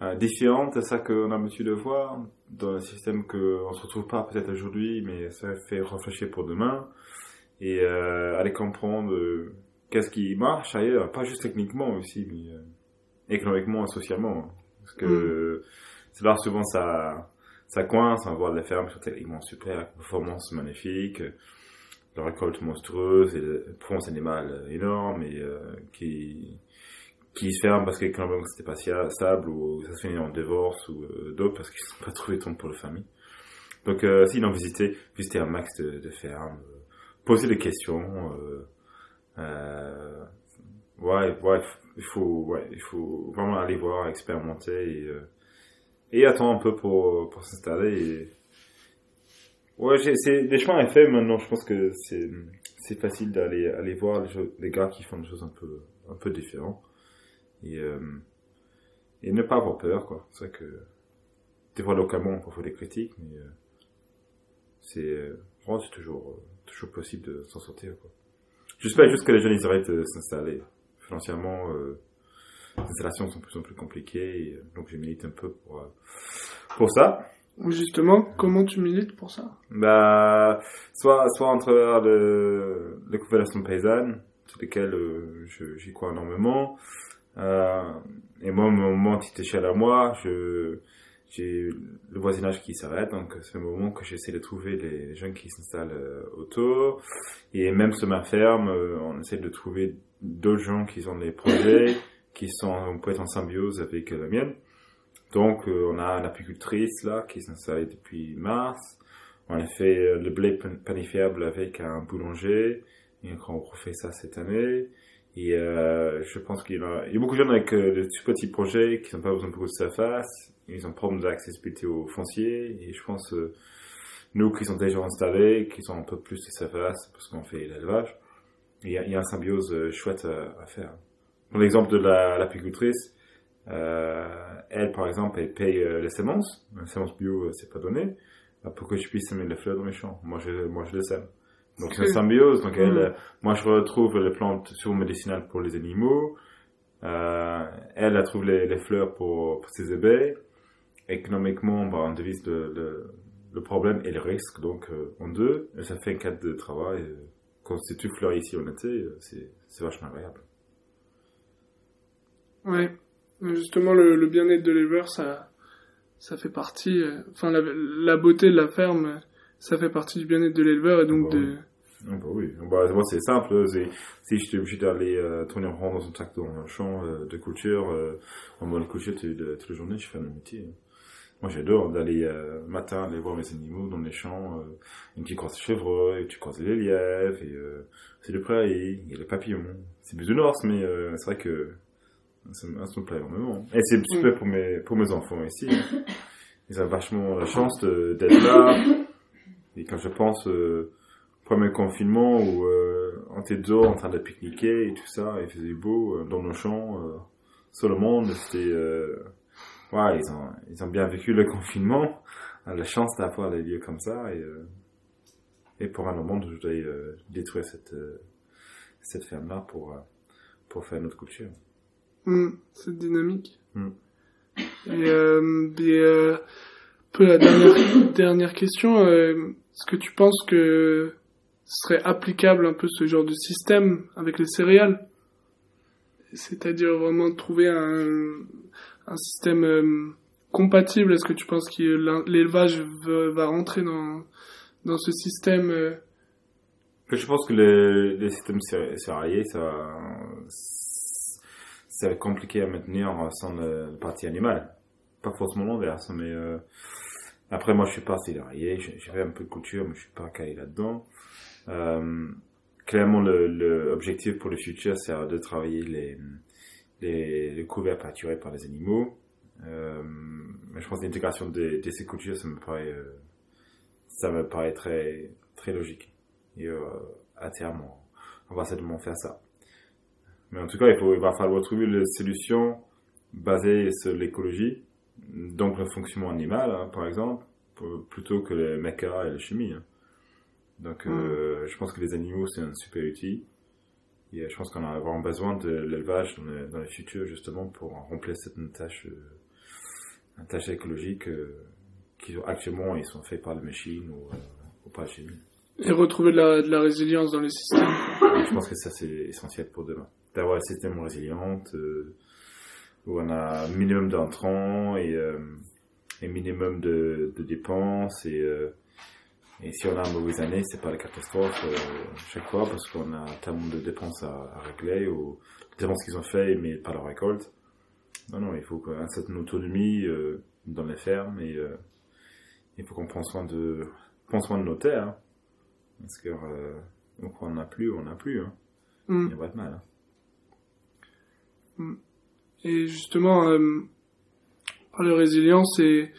euh, différente à ça qu'on a l'habitude de voir dans un système qu'on se retrouve pas peut-être aujourd'hui, mais ça fait réfléchir pour demain et euh, aller comprendre euh, qu'est-ce qui marche ailleurs, pas juste techniquement aussi, mais économiquement et socialement. Parce que c'est là souvent ça, ça coince, on voit les fermes sont techniquement super, la performance magnifique, la récolte monstrueuse et la performance animale énorme et euh, qui qui se ferment parce qu'économiquement c'était pas si stable ou ça se finit en divorce ou euh, d'autres parce qu'ils n'ont pas trouvé de temps pour la famille. Donc euh, sinon visiter, visiter un max de, de fermes, euh, poser des questions, euh, ouais, ouais, il faut, ouais, il faut vraiment aller voir, expérimenter et, euh, et attendre un peu pour, pour s'installer. Et... Ouais, c'est, les chemins est fait maintenant, je pense que c'est, c'est facile d'aller aller voir les, les gars qui font des choses un peu, un peu différentes. Et, euh, et ne pas avoir peur, quoi. C'est vrai que, des fois, localement, on peut des critiques, mais euh, c'est, vraiment, c'est toujours, toujours possible de s'en sortir, quoi. J'espère juste que les jeunes, de s'installer. Financièrement, euh, les installations sont de plus en plus compliquées, et, euh, donc je milite un peu pour, euh, pour ça. Justement, comment tu milites pour ça? Bah, soit, soit en travers de, paysannes, sur lesquelles euh, j'y crois énormément. Euh, et moi, mon moment petite échelle à moi, je, j'ai le voisinage qui s'arrête, donc c'est le moment que j'essaie de trouver les jeunes qui s'installent autour. Et même sur ma ferme, on essaie de trouver d'autres gens qui ont des projets, qui sont, on peut être en symbiose avec la mienne. Donc, euh, on a une apicultrice là qui s'installe depuis mars. On a fait euh, le blé pan- panifiable avec un boulanger. Et on refait ça cette année. Et euh, je pense qu'il y, a il y a beaucoup de gens avec euh, de tout petits projets qui n'ont pas besoin de beaucoup de surface. Ils ont problème d'accessibilité au foncier. Et je pense, euh, nous qui sommes déjà installés, qui ont un peu plus de surface parce qu'on fait l'élevage, il y y a un symbiose euh, chouette à, à faire. Pour l'exemple de la, l'apicultrice, euh, elle, par exemple, elle paye euh, les semences. Les semences bio, euh, c'est pas donné. Bah, pour que je puisse semer les fleurs dans mes champs. Moi, je, moi, je les sème. Donc, c'est une symbiose. Donc, elle, euh, moi, je retrouve les plantes sur médicinales pour les animaux. Euh, elle, elle trouve les, les fleurs pour, pour ses abeilles. Économiquement, bah, on divise le, le, le problème et le risque, donc, euh, en deux. Et ça fait un cadre de travail. euh, Quand tu fleurs ici en été, euh, c'est, c'est vachement agréable. Ouais. Justement, le, le bien-être de l'éleveur, ça, ça fait partie, euh, enfin, la, la beauté de la ferme, euh, ça fait partie du bien-être de l'éleveur et donc Bon. de, Ah bah oui, bah, moi c'est simple, c'est, si j'étais obligé d'aller euh, tourner en rond dans un tracteur dans un champ euh, de culture, euh, en bonne culture toute, toute la journée, je fais mon métier. Moi j'adore d'aller euh, matin aller voir mes animaux dans les champs, euh, une petite croise de chevreuil, tu croises les lièvres, et euh, c'est le prairie, il y a les papillons. C'est bisounours, mais euh, c'est vrai que ça me, ça me plaît énormément. Et c'est super pour mes, pour mes enfants ici. hein. Ils ont vachement la chance de- d'être là. Et quand je pense euh, premier confinement où euh, on était dehors en train de pique-niquer et tout ça, il faisait beau dans nos champs, euh, sur le monde, c'était... Ouais, ils ont, ils ont bien vécu le confinement, la chance d'avoir des lieux comme ça, et, euh, et pour un moment, je voudrais euh, détruire cette, euh, cette ferme-là pour, euh, pour faire notre culture. Hmm, cette dynamique. Hmm. Et, et, peu la dernière, dernière question, est-ce que tu penses que ce serait applicable un peu ce genre de système avec les céréales? C'est-à-dire vraiment trouver un, un système euh, compatible Est-ce que tu penses que l'élevage va, va rentrer dans, dans ce système euh, Je pense que le, les systèmes cé- céréaliers, ça, c'est compliqué à maintenir sans le, le parti animal. Pas forcément l'inverse, mais euh, après moi je suis pas céréalier, j'ai fait un peu de couture, mais je suis pas calé là-dedans. Clairement, le, le objectif pour le futur, c'est de travailler les, les, les couverts pâturés par les animaux. Euh, mais je pense que l'intégration de, de ces cultures, ça me paraît, euh, ça me paraît très, très logique. Et euh, à terme, on, va certainement faire ça. Mais en tout cas, il, faut, il va falloir trouver des solutions basées sur l'écologie, donc le fonctionnement animal, hein, par exemple, pour- plutôt que les méca et la chimie. hein. Donc, euh, je pense que les animaux, c'est un super outil. Et euh, je pense qu'on a vraiment besoin de l'élevage dans le, dans le futur, justement, pour remplir cette tâche euh, tâches écologiques qui actuellement ils sont faits par la machine ou, ou par la chimie. Et retrouver de la, de la résilience dans les systèmes. Je pense que ça c'est essentiel pour demain. D'avoir un système résilient où on a un minimum d'entrants et un minimum de, de dépenses et et si on a une mauvaise année, c'est pas la catastrophe euh, chaque fois parce qu'on a tellement de dépenses à, à régler ou des dépenses qu'ils ont fait mais pas la récolte. Non, non, il faut qu'on certaine autonomie euh, dans les fermes et euh, il faut qu'on prenne soin de, prenne soin de nos terres. Hein. Parce que euh, donc on n'a plus, on n'a plus. Hein. Mm. Il n'y a pas de mal. Hein. Mm. Et justement, par la résilience, c'est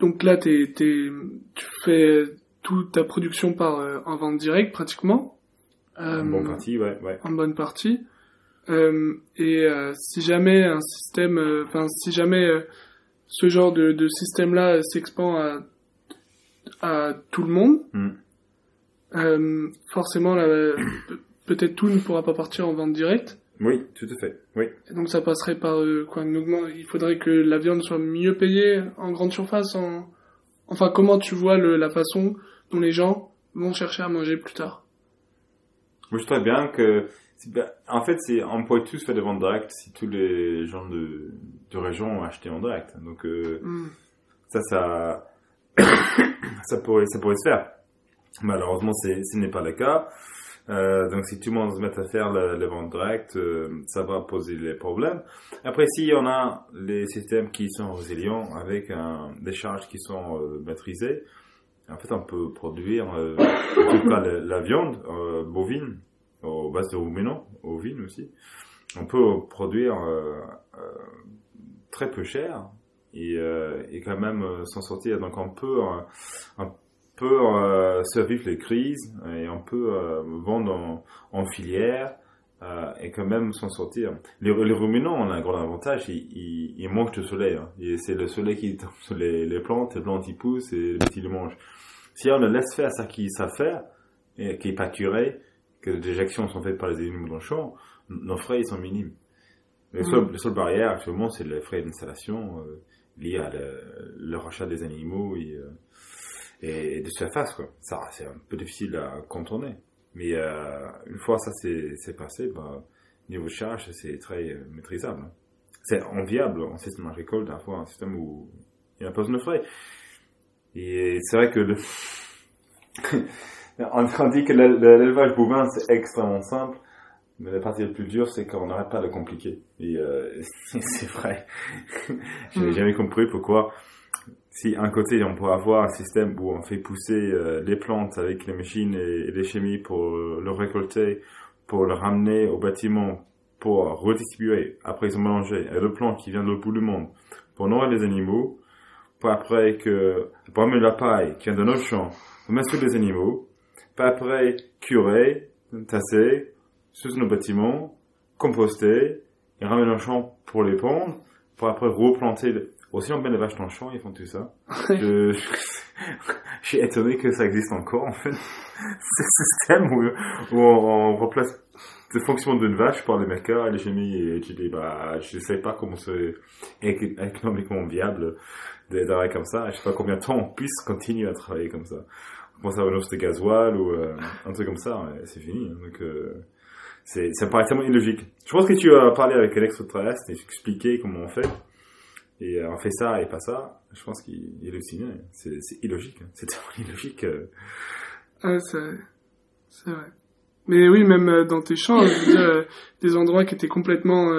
donc là, t'es, t'es, tu fais toute ta production par euh, en vente directe pratiquement. Euh, en bonne partie, ouais, ouais. En bonne partie. Euh, et euh, si jamais un système, euh, enfin si jamais ce genre de, de système-là s'expand à, à tout le monde, mm. forcément, là, peut-être tout ne pourra pas partir en vente directe. Oui, tout à fait. Oui. Et donc ça passerait par euh, quoi Il faudrait que la viande soit mieux payée en grande surface. En... Enfin, comment tu vois le, la façon dont les gens vont chercher à manger plus tard? Moi, je trouve bien que, en fait, c'est on pourrait tous faire des ventes directes si tous les gens de, de région ont acheté en direct. Donc euh, hmm. ça, ça, ça pourrait, ça pourrait se faire. Malheureusement, ce n'est pas le cas. Euh, donc si tout le monde se met à faire le, le vente directe, euh, ça va poser les problèmes. Après, si on a les systèmes qui sont résilients avec des charges qui sont euh, maîtrisées, en fait, on peut produire, euh, en tout cas, la, viande bovine, au base de ruminants, ovine aussi. On peut produire très peu cher et, quand même s'en sortir. Donc on peut peut euh, survivre les crises et on peut euh, vendre en, en filière euh, et quand même s'en sortir. Les, les, ruminants ont un grand avantage, ils, ils, manquent de soleil. Hein. C'est le soleil qui tombe sur les, les, plantes, les plantes poussent et les petits les mangent. Si on le laisse faire ça qu'ils savent faire, et qui est pâturé, que des actions sont faites par les animaux dans le champ, nos frais ils sont minimes. Les, seules, mm. les seules barrières actuellement, c'est les frais d'installation liés à le, le, rachat des animaux et, et de surface quoi. Ça c'est un peu difficile à contourner. Mais euh, une fois ça c'est passé, bah, niveau charge c'est très euh, maîtrisable. C'est enviable en système agricole d'avoir un système où il pas de frais. Et c'est vrai que le on dit que l'élevage bovin c'est extrêmement simple, mais la partie la plus dure c'est qu'on n'arrête pas de compliquer. Et euh, c'est vrai. J'ai mm. jamais compris pourquoi si un côté on pourrait avoir un système où on fait pousser euh, les plantes avec les machines et, les chimies pour euh, le récolter, pour le ramener au bâtiment, pour redistribuer, après ils ont mélangé, et le plant qui vient de l'autre bout du monde, pour nourrir les animaux, pour après que, pour amener la paille qui vient de notre champ, pour mettre les animaux, pour après curer, tasser, sur nos bâtiments, composter, et ramener au champ pour les pondre, pour après replanter aussi, on met les vaches dans le champ, ils font tout ça. je, je suis étonné que ça existe encore, en fait. Ce système où, où on, on, remplace le fonctionnement d'une vache par les mécas et les et tu dis, bah, je sais pas comment c'est économiquement viable d'arrêter comme ça. Je sais pas combien de temps on puisse continuer à travailler comme ça. On pense à une de gasoil ou euh, un truc comme ça, c'est fini. Hein. Donc, euh, c'est, ça paraît tellement illogique. Je pense que tu as parlé avec un extraterrestre et expliqué comment on fait et euh, on fait ça et pas ça, je pense qu'il est halluciné. C'est, illogique. Hein. C'est tellement illogique. Euh. Ah, c'est, c'est vrai. Mais oui, même euh, dans tes champs, je veux dire, des endroits qui étaient complètement,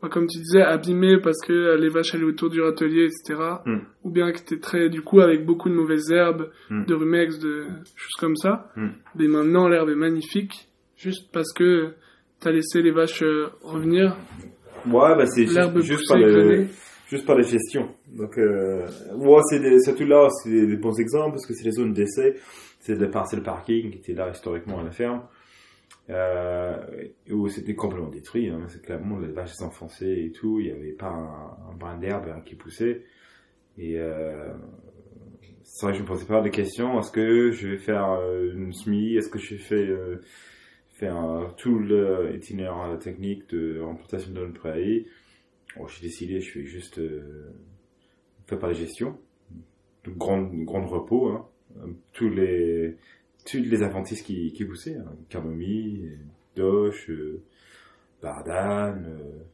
bah, comme tu disais, abîmés parce que les vaches allaient autour du râtelier, etc. Hmm. Ou bien qui étaient très, du coup, avec beaucoup de mauvaises herbes, hmm. de rumex, de choses comme ça. Hmm. Mais maintenant, l'herbe est magnifique, juste parce que t'as laissé les vaches revenir. Ouais, bah c'est juste, juste pas le juste par la gestion. Donc, euh, moi, c'est là, c'est des bons exemples parce que c'est les zones d'essai, c'est le parcelles parking qui était là historiquement à la ferme, euh, où c'était complètement détruit. Hein. C'est clairement les vaches s'enfonçaient et tout, il n'y avait pas un, brin d'herbe hein, qui poussait. Et euh, c'est vrai que je me posais pas de questions. Est-ce que je vais faire euh, une SMI Est-ce que je vais faire, euh, faire tout l'itinéraire technique de remportation de prairie bon, Chez décidé, je fais juste euh, la gestion, de grande grande repos, hein. tous les tous les adventistes qui qui poussaient, hein. doche, euh, bardane, euh,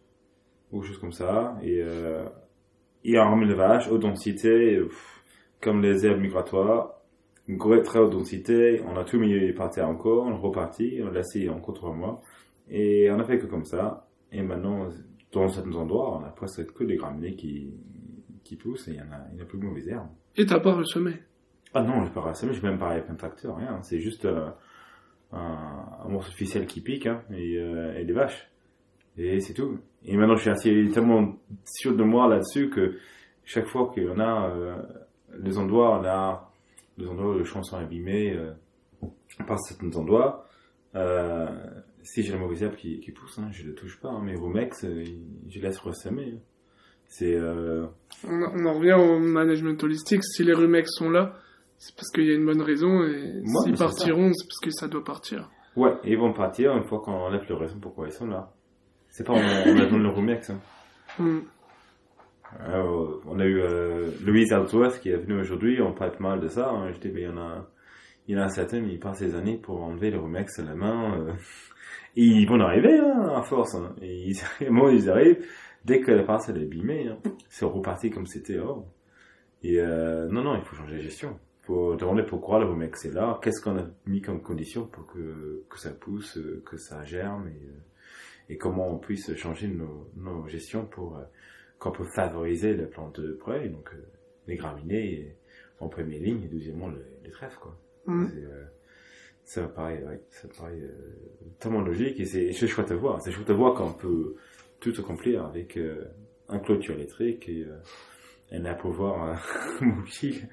ou choses comme ça, et euh, et en vache, haute densité, euh, comme les herbes migratoires, une très haute densité, on a tout mis par terre encore, on est reparti, on l'a laissé encore trois mois, et on a fait que comme ça, et maintenant, dans certains endroits, on a presque que des graminées qui, qui poussent, et il y en a, il y en a plus de mauvaises herbes. Et t'as pas ressemé Ah non, j'ai pas rassemé, j'ai même pas avec un tracteur, rien, c'est juste euh, un, un morceau de ficelle qui pique, hein, et, euh, et des vaches. Et c'est tout. Et maintenant, je suis assez tellement sûr de moi là-dessus que chaque fois qu'on a euh, les endroits, on a les endroits où les champs sont abîmés euh, par certains endroits, si j'ai la mauvaise herbe qui, qui pousse, hein, je ne le touche pas. Hein, mais Romex, euh, je laisse ressemer. hein. C'est euh, on, on en revient au management holistique. Si les rumex sont là, c'est parce qu'il y a une bonne raison. Et Ouais, mais s'ils c'est partiront, c'est parce que ça doit partir. ouais, et ils vont partir une fois qu'on enlève le raison pourquoi ils sont là? C'est pas on, on a donné le Romex. Hein. Hmm. Euh, on a eu euh, Louise qui est venu aujourd'hui, on parle mal de ça. Hein. Je dis, mais il y en a, il y en a certains, ils passent des années pour enlever le Romex à la main. euh. Et ils vont arriver, hein, à force. Hein. Et ils, moi, ils arrivent, dès que la parcelle est abîmée, hein, c'est reparti comme c'était avant. Et euh, non, non, il faut changer de gestion. Il faut demander pourquoi le Romex est là, qu'est-ce qu'on a mis comme condition pour que, que ça pousse, euh, que ça germe, et, euh, et comment on puisse changer nos, nos gestions pour... euh, qu'on peut favoriser les plantes de près, donc euh, les graminées en première ligne et deuxièmement les, les trèfles quoi. C'est, euh, ça me paraît, ouais, ça me paraît euh, tellement logique et c'est chouette à voir. C'est chouette à voir qu'on peut tout accomplir avec euh, un clôture électrique et euh, un appouvoir euh, mobile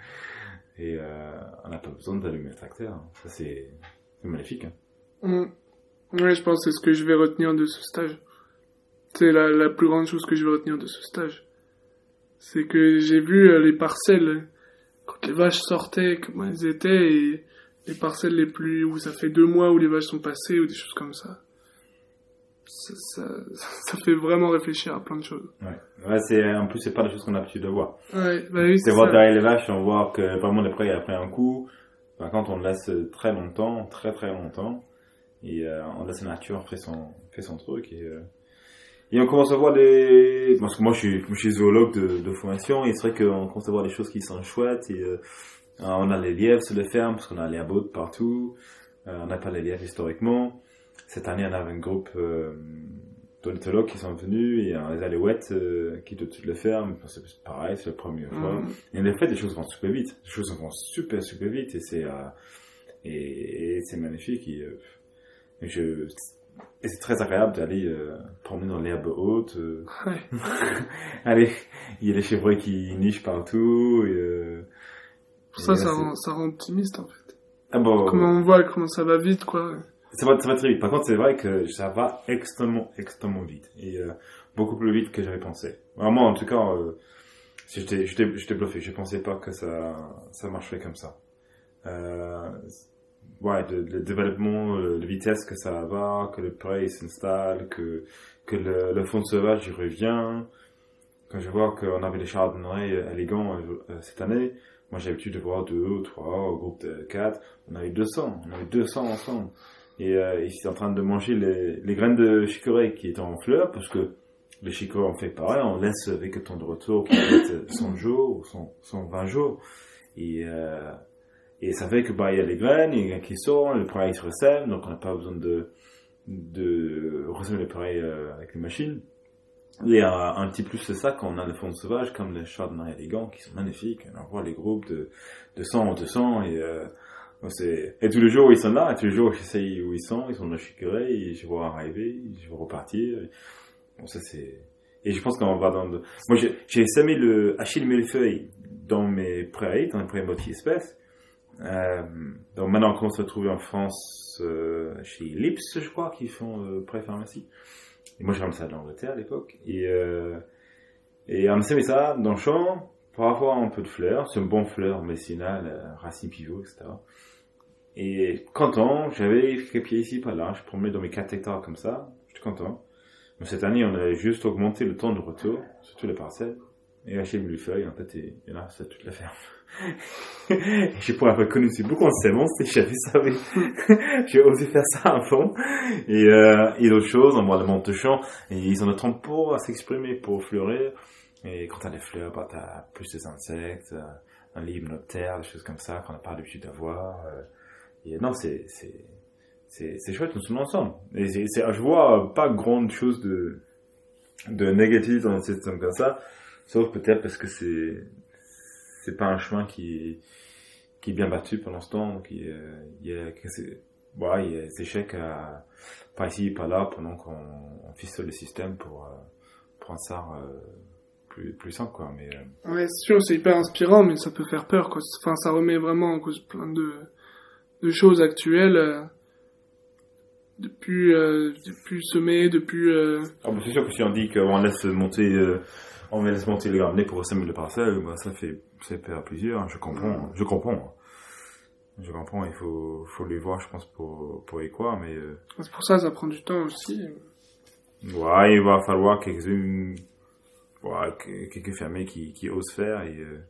et euh, on n'a pas besoin d'allumer le tracteur. Ça c'est magnifique. Hein. Hmm. Ouais, je pense que c'est ce que je vais retenir de ce stage. C'est la, la plus grande chose que je vais retenir de ce stage. C'est que j'ai vu les parcelles, quand les vaches sortaient, comment elles étaient, et les parcelles les plus, où ça fait deux mois où les vaches sont passées, ou des choses comme ça. Ça, ça, ça fait vraiment réfléchir à plein de choses. Ouais. Ouais, c'est en plus c'est pas des choses qu'on a l'habitude de voir. Ouais, bah oui, C'est c'est voir derrière les vaches, on voit que vraiment les près après un coup. Par contre, on le laisse très longtemps, très très longtemps. Et euh, on laisse la nature faire son, faire son truc. Et, euh, et on commence à voir des... Parce que moi je suis, je suis zoologue de, de formation. Et c'est vrai qu'on commence à voir des choses qui sont chouettes. Et, euh, on a les lièvres sur les fermes, parce qu'on a les abodes partout. Euh, on n'a pas les lièvres historiquement. Cette année, on avait un groupe euh, d'ornithologues qui sont venus. Et on les alouettes euh, qui de toutes les fermes. C'est pareil, c'est la première fois. Hmm. Et en effet, les choses vont super vite. Les choses vont super, super vite. Et c'est, euh, et, et c'est magnifique. Et, euh, et je, et c'est très agréable d'aller euh, promener dans l'herbe haute. euh, Ouais. Allez, il y a les chevreuils qui nichent partout. Et, euh, ça, ça là, rend, ça rend optimiste, en fait. Ah bon, Comment on voit comment ça va vite, quoi. ça va, ça va très vite. Par contre, c'est vrai que ça va extrêmement, extrêmement vite. Et euh, beaucoup plus vite que j'avais pensé. Alors, moi, en tout cas, euh, j'étais, j'étais, j'étais bluffé. Je pensais pas que ça, ça marcherait comme ça. Euh, ouais, le, le développement, la vitesse que ça va que le pré s'installe, que, que le, le fond sauvage il revient. Quand je vois qu'on avait les chardonnays élégants euh, cette année, moi j'ai l'habitude de voir deux ou trois, au groupe de quatre, on avait 200, on avait 200 ensemble. Et euh, ils étaient en train de manger les, les graines de chicorée qui étaient en fleurs, parce que les chicorées on fait pareil, on laisse avec le temps de retour qui peut être 100 jours ou 100, 120 jours. Et, euh, et ça fait que bah il y a les graines, il y a les qui sortent, le pareil se ressème, donc on n'a pas besoin de de ressemer le pareil euh, avec les machines. Et euh, un petit plus c'est ça quand on a le fond sauvage comme les chardonnays élégants qui sont magnifiques. On voit les groupes de, de 100 en 200 et euh, et tous les jours ils sont là, et tous les jours j'essaye où ils sont, ils sont dans le et je vois arriver, je vois repartir. Bon ça c'est et je pense qu'on va dans le... moi j'ai semé le Achille millefeuille dans mes prairies, dans les prairies multi-espèces. Euh, donc maintenant on commence à trouver en France euh, chez Lips je crois qui font euh, pré pharmacie. Et moi, ramené ça de l'Angleterre à l'époque. Et, euh, et a semé ça dans le champ pour avoir un peu de fleurs. C'est une bonne fleur médicinale, euh, racine pivot, etc. Et content, j'avais quelques pieds ici, par là. Je promenais dans mes 4 hectares comme ça. J'étais content. Donc, cette année, on a juste augmenté le temps de retour sur toutes les parcelles et lâché une feuille, en fait, et, et là, c'est toute la ferme. J'ai pour la fois connu c'est beaucoup en sémence et j'avais ça, oui. j'ai osé faire ça fond. Et, euh, et d'autres choses, le monte de champ, et ils ont le temps pour s'exprimer, pour fleurir. Et quand t'as des fleurs, bah, t'as plus des insectes, euh, un livre, terre, des choses comme ça qu'on n'a pas l'habitude d'avoir. euh. Et non, c'est, c'est, c'est, chouette, nous sommes ensemble. Et je vois pas grande chose de, de négatif dans un système comme ça, sauf peut-être parce que c'est, c'est pas un chemin qui, qui est bien battu pour l'instant, donc il y a, il y a, que c'est- ouais, il y a des échecs à, par ici, par là, pendant qu'on on ficelle le système pour, euh, pour rendre ça euh, plus, plus simple, quoi. Mais, euh, Ouais, c'est sûr, c'est hyper inspirant, mais ça peut faire peur, quoi. Enfin, ça remet vraiment en cause plein de, de choses actuelles. euh, depuis, euh, depuis semer, depuis... euh, Ah, bah, c'est sûr que si on dit qu'on laisse monter, euh, on laisse monter les graminées pour semer le parcelle, bah, ça fait, ça fait à plusieurs, hein, je comprends, je comprends. Je comprends, il faut, faut les voir, je pense, pour, pour y croire, mais, euh, C'est pour ça, ça prend du temps aussi. ouais, il va falloir quelques-unes, ouais, quelques fermiers qui, qui osent faire et, euh,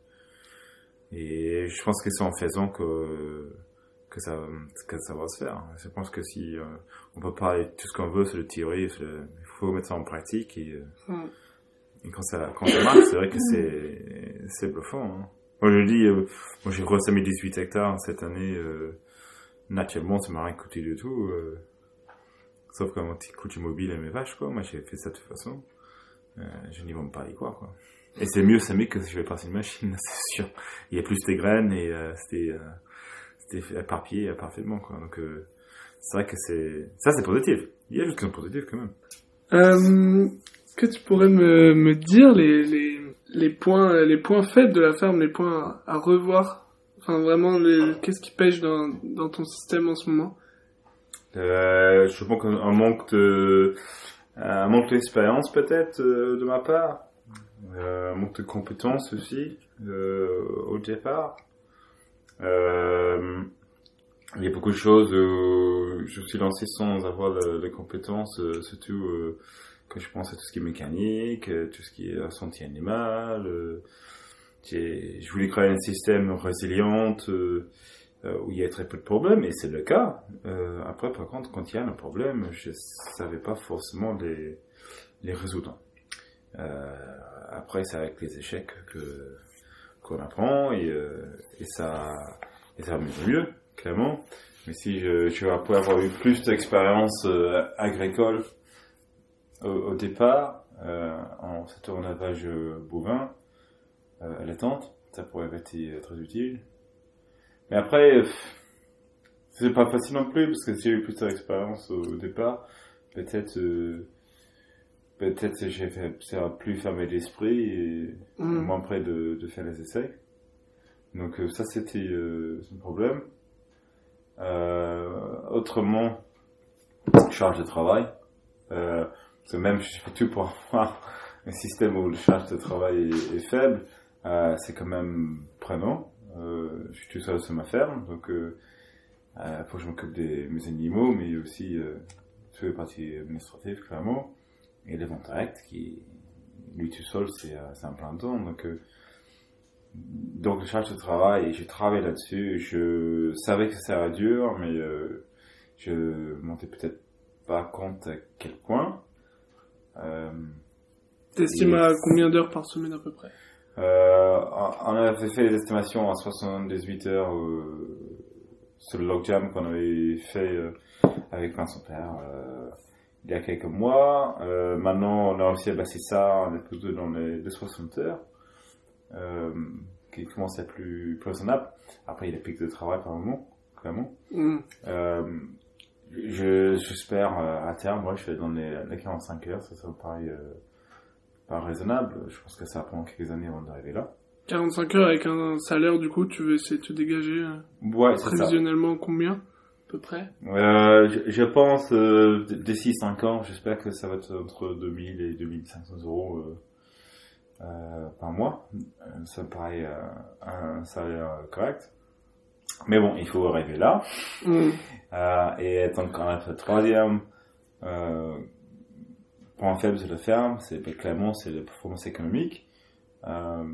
et je pense que c'est en faisant que, que ça, que ça va se faire. Je pense que si, euh, on peut pas aller tout ce qu'on veut sur le théorie, il faut mettre ça en pratique et, euh, Mm. Et quand ça, quand ça marche, c'est vrai que c'est, c'est bluffant. Hein. Moi, je dis, euh, moi, j'ai ressemé 18 hectares cette année. Euh, naturellement, ça m'a rien coûté du tout. Euh, sauf quand mon petit coût mobile et mes vaches, quoi. Moi, j'ai fait ça de toute façon. Euh, je n'y vends pas y quoi, quoi. Et c'est mieux semer que si je vais passer une machine, c'est sûr. Il y a plus de graines et c'était, c'était éparpillé parfaitement, quoi. Donc, c'est vrai que c'est, ça, c'est positif. Il y a juste qui sont positifs quand même. Est-ce que tu pourrais me, me dire les, les, les, points, les points faibles de la ferme, les points à, revoir? Enfin, vraiment, qu'est-ce qui pêche dans, dans ton système en ce moment? Euh, je pense qu'un manque de, un manque d'expérience peut-être euh, de ma part, euh, un manque de compétences aussi au départ. Il y a beaucoup de choses où je suis lancé sans avoir le- les compétences, surtout que je pense à tout ce qui est mécanique, euh, tout ce qui est santé animale. euh, je voulais créer un système résilient euh, où il y a très peu de problèmes, et c'est le cas. Après, par contre, quand il y a un problème, je savais pas forcément les, les résoudre. Après, c'est avec les échecs que qu'on apprend, et, et ça et ça mieux, clairement. Mais si je, je après avoir eu plus d'expérience agricole au, au départ, euh, en surtout en élevage bovin, euh, à l'attente, ça pourrait être euh, très utile. Mais après, c'est pas facile non plus, parce que si j'ai eu plus d'expérience au, au départ, peut-être, euh, peut-être j'ai fait, ça va plus fermé l'esprit et Mm. moins près de, de faire les essais. Donc euh, ça c'était euh, un problème. Euh, autrement, charge de travail. Euh, parce que même si je fais tout pour avoir un système où la charge de travail est, faible, euh, c'est quand même prenant. Euh, je suis tout seul sur ma ferme, donc euh, euh, faut que je m'occupe de mes animaux, mais aussi euh, toutes les parties administratives, clairement. Et les ventes directes, qui, lui tout seul, c'est euh, c'est un plein temps. Donc, donc la charge de travail, j'ai travaillé là-dessus. Je savais que ça serait dur, mais euh, je me montais peut-être pas compte à quel point. Euh, T'estimes à combien d'heures par semaine à peu près? Euh, on avait fait les estimations à 78 heures euh, sur le logjam qu'on avait fait euh, avec Vincent Père il y a quelques mois. Maintenant, on a réussi à baisser ça, on est plutôt dans les, les 60 heures, qui commence à être plus, plus raisonnable. Après, il y a des pics de travail par moment, clairement. Mm. Je j'espère euh, à terme, moi, je vais dans les, les 45 heures, ça, ça me paraît euh, pas raisonnable. Je pense que ça va prendre quelques années avant d'arriver là. 45 heures avec un salaire, du coup, tu veux essayer de te dégager euh, Ouais, prévisionnellement combien à peu près? Euh, je, je pense euh, d'ici 5 ans, j'espère que ça va être entre 2000 et 2500 euros euh, par mois. Ça me paraît euh, un salaire correct. Mais bon, il faut arriver là. Mm. Euh, et a fait troisième, euh, point faible de la ferme, c'est clairement c'est la performance économique. Euh,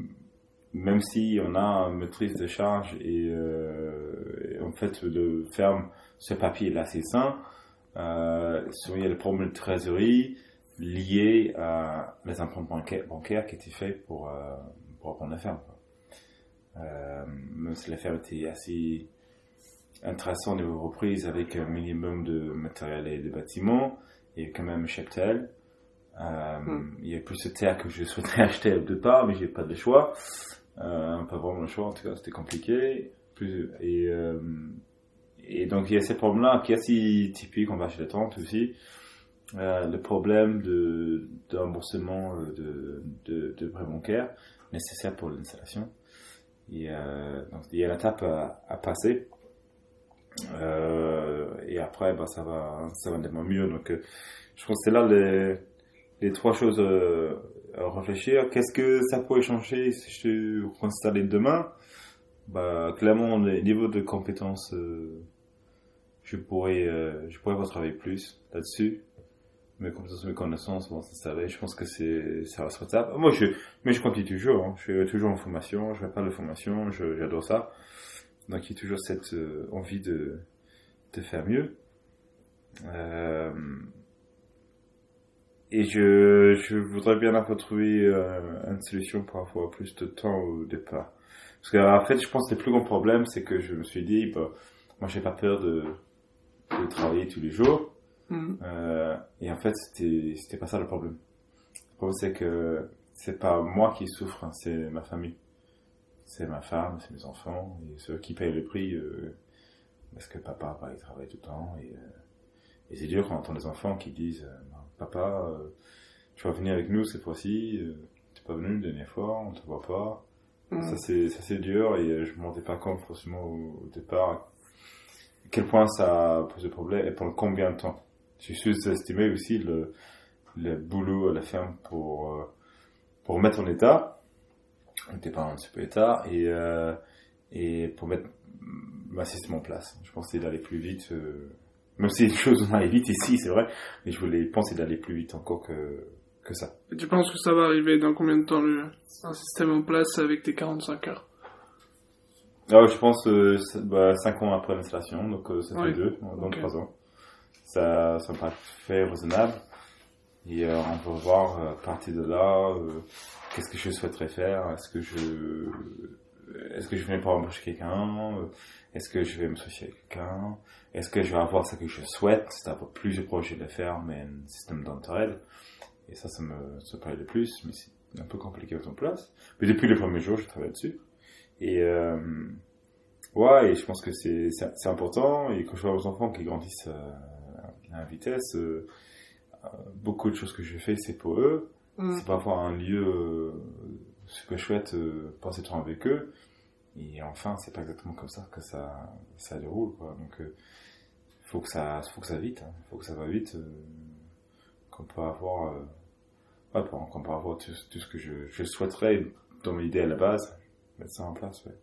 même si on a une maîtrise de charge et, euh, et en fait le ferme ce papier est assez sain, il y a le problème de trésorerie lié à les emprunts bancaires, bancaires qui étaient faits pour, pour reprendre la ferme. Même si la ferme était assez intéressante niveau reprise avec un minimum de matériel et de bâtiments, il y a quand même un cheptel. Euh, Hmm. Il y a plus de terre que je souhaiterais acheter au départ, mais j'ai pas de choix. Euh, pas vraiment le choix, en tout cas c'était compliqué. Plus, et, euh, et donc il y a ces problèmes-là qui est assez typique en vache de tente aussi. Euh, le problème de, de remboursement euh, de, de, de prêt bancaire nécessaire pour l'installation. Et, euh, donc il y a l'étape à, à passer. Euh, et après, bah, ça va, ça va tellement mieux. Donc, euh, je pense que c'est là les, les trois choses euh, à réfléchir. Qu'est-ce que ça pourrait changer si je te installais demain? Bah, clairement, le niveau de compétences, euh, je pourrais, euh, je pourrais travailler plus là-dessus. Mes compétences, mes connaissances vont s'installer. Je pense que c'est, ça va se retard. Moi, je, mais je continue toujours. Hein. Je suis toujours en formation. Je vais pas de formation. J'adore ça. Donc, il y a toujours cette euh, envie de, de faire mieux. Euh, et je, je voudrais bien avoir trouvé euh, une solution pour avoir plus de temps au départ. Parce qu'en fait, je pense que le plus grand problème, c'est que je me suis dit, bah, moi, j'ai pas peur de, de travailler tous les jours. Mhm. Euh, et en fait, c'était, c'était pas ça le problème. Le problème, c'est que c'est pas moi qui souffre, hein, c'est ma famille. C'est ma femme, c'est mes enfants, et ceux qui payent le prix, euh, parce que papa, bah, il travaille tout le temps, et, euh, et c'est dur quand on entend des enfants qui disent, euh, papa, euh, tu vas venir avec nous cette fois-ci, euh, t'es pas venu la dernière fois, on te voit pas. Mhm. Ça c'est ça c'est dur et je me rendais pas compte forcément au, au départ à quel point ça posait problème et pendant combien de temps. J'ai sous-estimé aussi le, le boulot à la ferme pour euh, pour mettre en état. On n'était pas en super état et euh, et pour mettre ma système en place. Je pensais d'aller plus vite. euh, même si les choses vont aller vite ici, c'est vrai, mais je voulais penser d'aller plus vite encore que que ça. Et tu penses que ça va arriver dans combien de temps le, un système en place avec tes 45 heures? Ah, je pense euh, c'est- bah, 5 ans après l'installation, donc euh, ça fait Ouais. 2, dans Ok. 3 ans. Ça, ça me paraît fait raisonnable. Et euh, on peut voir euh, partir de là, euh, qu'est-ce que je souhaiterais faire? Est-ce que je est-ce que je viens pour embaucher quelqu'un? Est-ce que je vais me associer avec quelqu'un? Est-ce que je vais avoir ce que je souhaite? C'est avoir plusieurs projets de faire, mais un système d'entraide. Et ça, ça me, ça me paraît le plus, mais c'est un peu compliqué à en place. Mais depuis le premier jour, je travaille dessus. Et euh, ouais, et je pense que c'est important. Et quand je vois aux enfants qui grandissent à vitesse, euh, euh, beaucoup de choses que je fais, c'est pour eux. Mhm. C'est pour avoir un lieu euh, super chouette, euh, passer temps avec eux. Et enfin, c'est pas exactement comme ça que ça, ça déroule, quoi. Donc, euh, faut que ça, faut que ça vite, hein. faut que ça va vite, euh, qu'on peut avoir, euh, ouais, pour- qu'on peut avoir tout, tout ce que je, je souhaiterais dans mon idée à la base, mettre ça en place, ouais.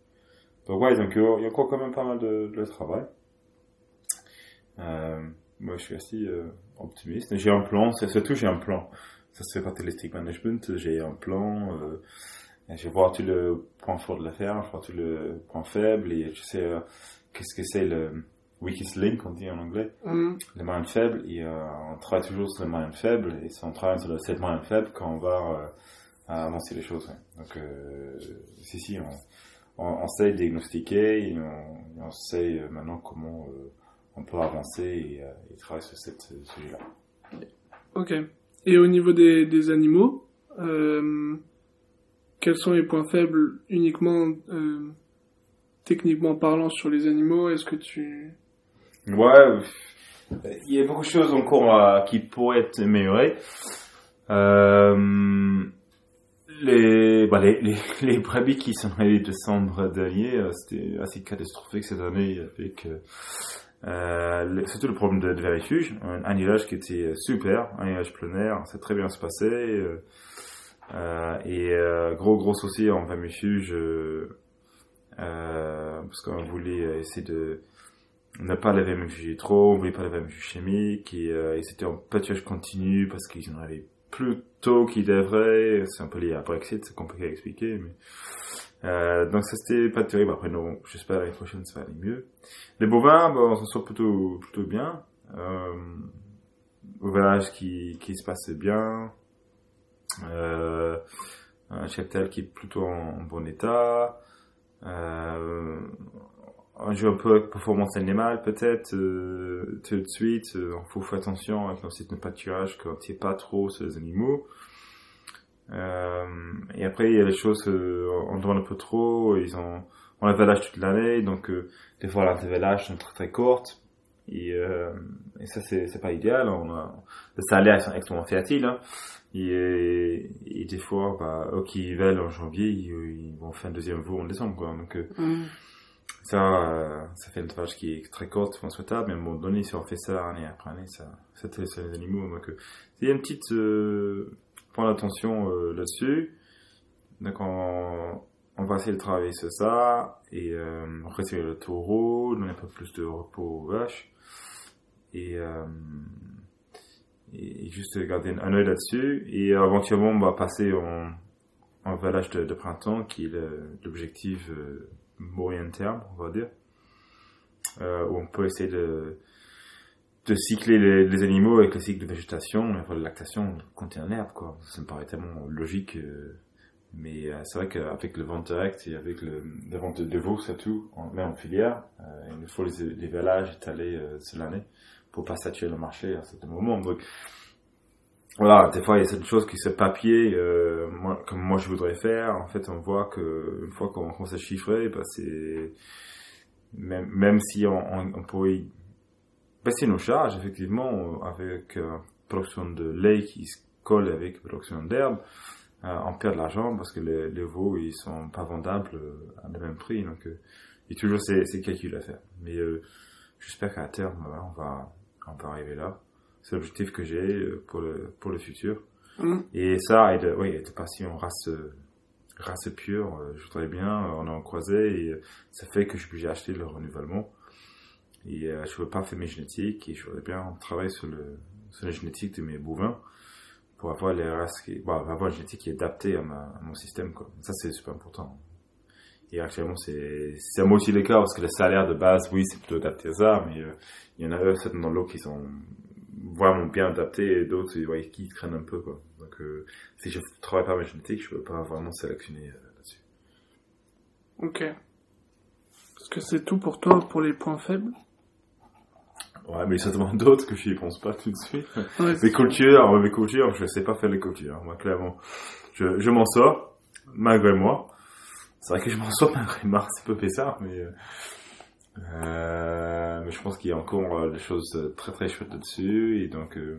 Donc ouais, donc il y a encore quand même pas mal de, de travail. Moi, je suis assez euh, optimiste. J'ai un plan, c'est surtout j'ai un plan. Ça se fait partie de Management. J'ai un plan. Euh, je voir tout le point fort de l'affaire, je voir tout le point faible et je sais euh, qu'est-ce que c'est le weakest link, on dit en anglais, Mhm. le moyen faible. Et euh, on travaille toujours sur le moyen faible et c'est on travaille sur cette moyen faible quand on va avancer les choses. ouais. Donc euh, si si, on, on, on sait diagnostiquer et on, et on sait maintenant comment euh, on peut avancer et, euh, et travailler sur cette ce sujet-là. Ok. Et au niveau des, des animaux, euh, quels sont les points faibles uniquement euh, techniquement parlant sur les animaux? Est-ce que tu... Ouais, il y a beaucoup de choses encore qui pourraient être améliorées. Les, bah, les, les, les brebis qui sont allés décembre dernier, c'était assez catastrophique cette année avec euh, euh, le- surtout le problème de, de vermifuge, un annulage qui était super, un annulage plein air, a très bien se passé. euh, euh, et euh, gros gros souci en vermifuge, euh, euh, parce qu'on voulait essayer de n'a pas même jus trop, on voulait pas même jus chimique, et, euh, et c'était en pâturage continu parce qu'ils en avaient plus tôt qu'ils devraient. C'est un peu lié à Brexit, c'est compliqué à expliquer, mais euh, donc ça c'était pas terrible. Après non, j'espère l'année prochaine ça va aller mieux. Les bovins, bon, on s'en sort plutôt plutôt bien. Euh, ouvrage qui qui se passe bien. Euh, un cheptel qui est plutôt en, bon état. Euh, un jeu un peu avec performance animale peut-être euh, tout de suite il euh, faut faire attention avec nos sites de pâturage qu'on tire pas trop sur les animaux et après il y a les choses euh, on demande un peu trop ils ont on a vélage toute l'année donc euh, des fois l'intervélage sont très très courtes et, et ça c'est c'est pas idéal on a le salaire sont extrêmement fertiles hein. et, et des fois bah eux qui veulent en janvier ils, vont faire un deuxième veau en décembre quoi donc mm ça, euh, ça fait une tâche qui est très courte, souhaitable, mais à un moment donné, si on fait ça année après année, ça, ça les animaux. Donc, euh, il y a une petite euh, point d'attention euh, là-dessus. Donc, on, va essayer de travailler sur ça et euh, le taureau, donner un peu plus de repos aux vaches et, euh, juste garder un œil là-dessus. Et éventuellement, on va passer en, en village de, de printemps, qui est l'objectif. Euh, moyen terme, on va dire, euh, où on peut essayer de, de cycler les, les, animaux avec le cycle de végétation, la lactation, compter un herbe, quoi. Ça me paraît tellement logique. Euh, mais euh, c'est vrai qu'avec le vente direct et avec le, la vente de, de veaux, tout, on met en filière, euh, il nous faut les, les vélages étalés euh, sur l'année pour pas saturer le marché à certain moment. Donc, voilà, des fois il y a cette chose qui se papier, euh, moi, comme moi je voudrais faire. En fait, on voit que une fois qu'on commence à chiffrer, bah, c'est même, même si on, on, on, pourrait baisser nos charges, effectivement, avec euh, production de lait qui se colle avec production d'herbe, euh, on perd de l'argent parce que les, les, veaux ils sont pas vendables euh, à le même prix. Donc, euh, il y a toujours ces, ces calculs à faire. Mais euh, j'espère qu'à terme, on va on va arriver là c'est l'objectif que j'ai euh, pour le, pour le futur. Mmh. Et ça, et de, oui, de passion race, race pure, euh, je voudrais bien, on a croisé et ça fait que j'ai acheté le renouvellement. Et euh, je veux pas faire mes génétiques et je voudrais bien travailler sur le, sur la génétique de mes bovins pour avoir les races qui, bon, avoir une génétique qui est adaptée à, ma, à mon système, quoi. Ça, c'est super important. Et actuellement, c'est, c'est à moitié le cas parce que le salaire de base, oui, c'est plutôt adapté à ça, mais euh, il y en a certainement dans l'eau qui sont vraiment bien adapté et d'autres ouais, qui craignent un peu quoi. Donc euh, si je travaille pas ma génétique, je peux pas vraiment sélectionner euh, là-dessus. Ok. Est-ce que c'est tout pour toi pour les points faibles? Ouais, mais certainement d'autres que je n'y pense pas tout de suite. Ouais, les cultures, mes cultures, je sais pas faire les cultures, moi clairement. Je, je m'en sors, malgré moi. C'est vrai que je m'en sors malgré moi, c'est un peu bizarre, mais... Euh, euh, mais je pense qu'il y a encore euh, des choses très très chouettes là-dessus et donc euh,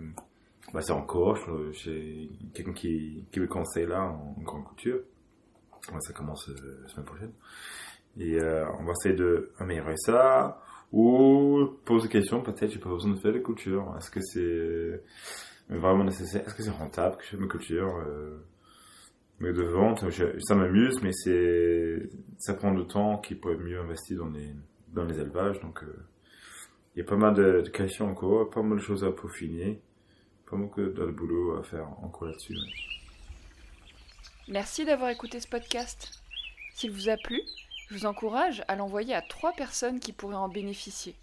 bah, c'est encore j'ai quelqu'un qui, qui me conseille là en, en grande couture ça commence euh, la semaine prochaine et on va essayer de améliorer ça ou poser des questions peut-être j'ai pas besoin de faire de couture est-ce que c'est vraiment nécessaire? Est-ce que c'est rentable que je fais ma couture mais de vente ça m'amuse mais c'est ça prend du temps qui pourrait mieux investir dans les dans les élevages. Donc, euh, il y a pas mal de, de, questions encore, pas mal de choses à peaufiner, pas mal de, de boulot à faire encore là-dessus. Merci d'avoir écouté ce podcast. S'il vous a plu, je vous encourage à l'envoyer à trois personnes qui pourraient en bénéficier.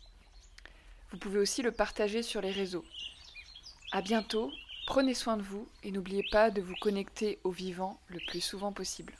Vous pouvez aussi le partager sur les réseaux. À bientôt, prenez soin de vous et n'oubliez pas de vous connecter au vivant le plus souvent possible.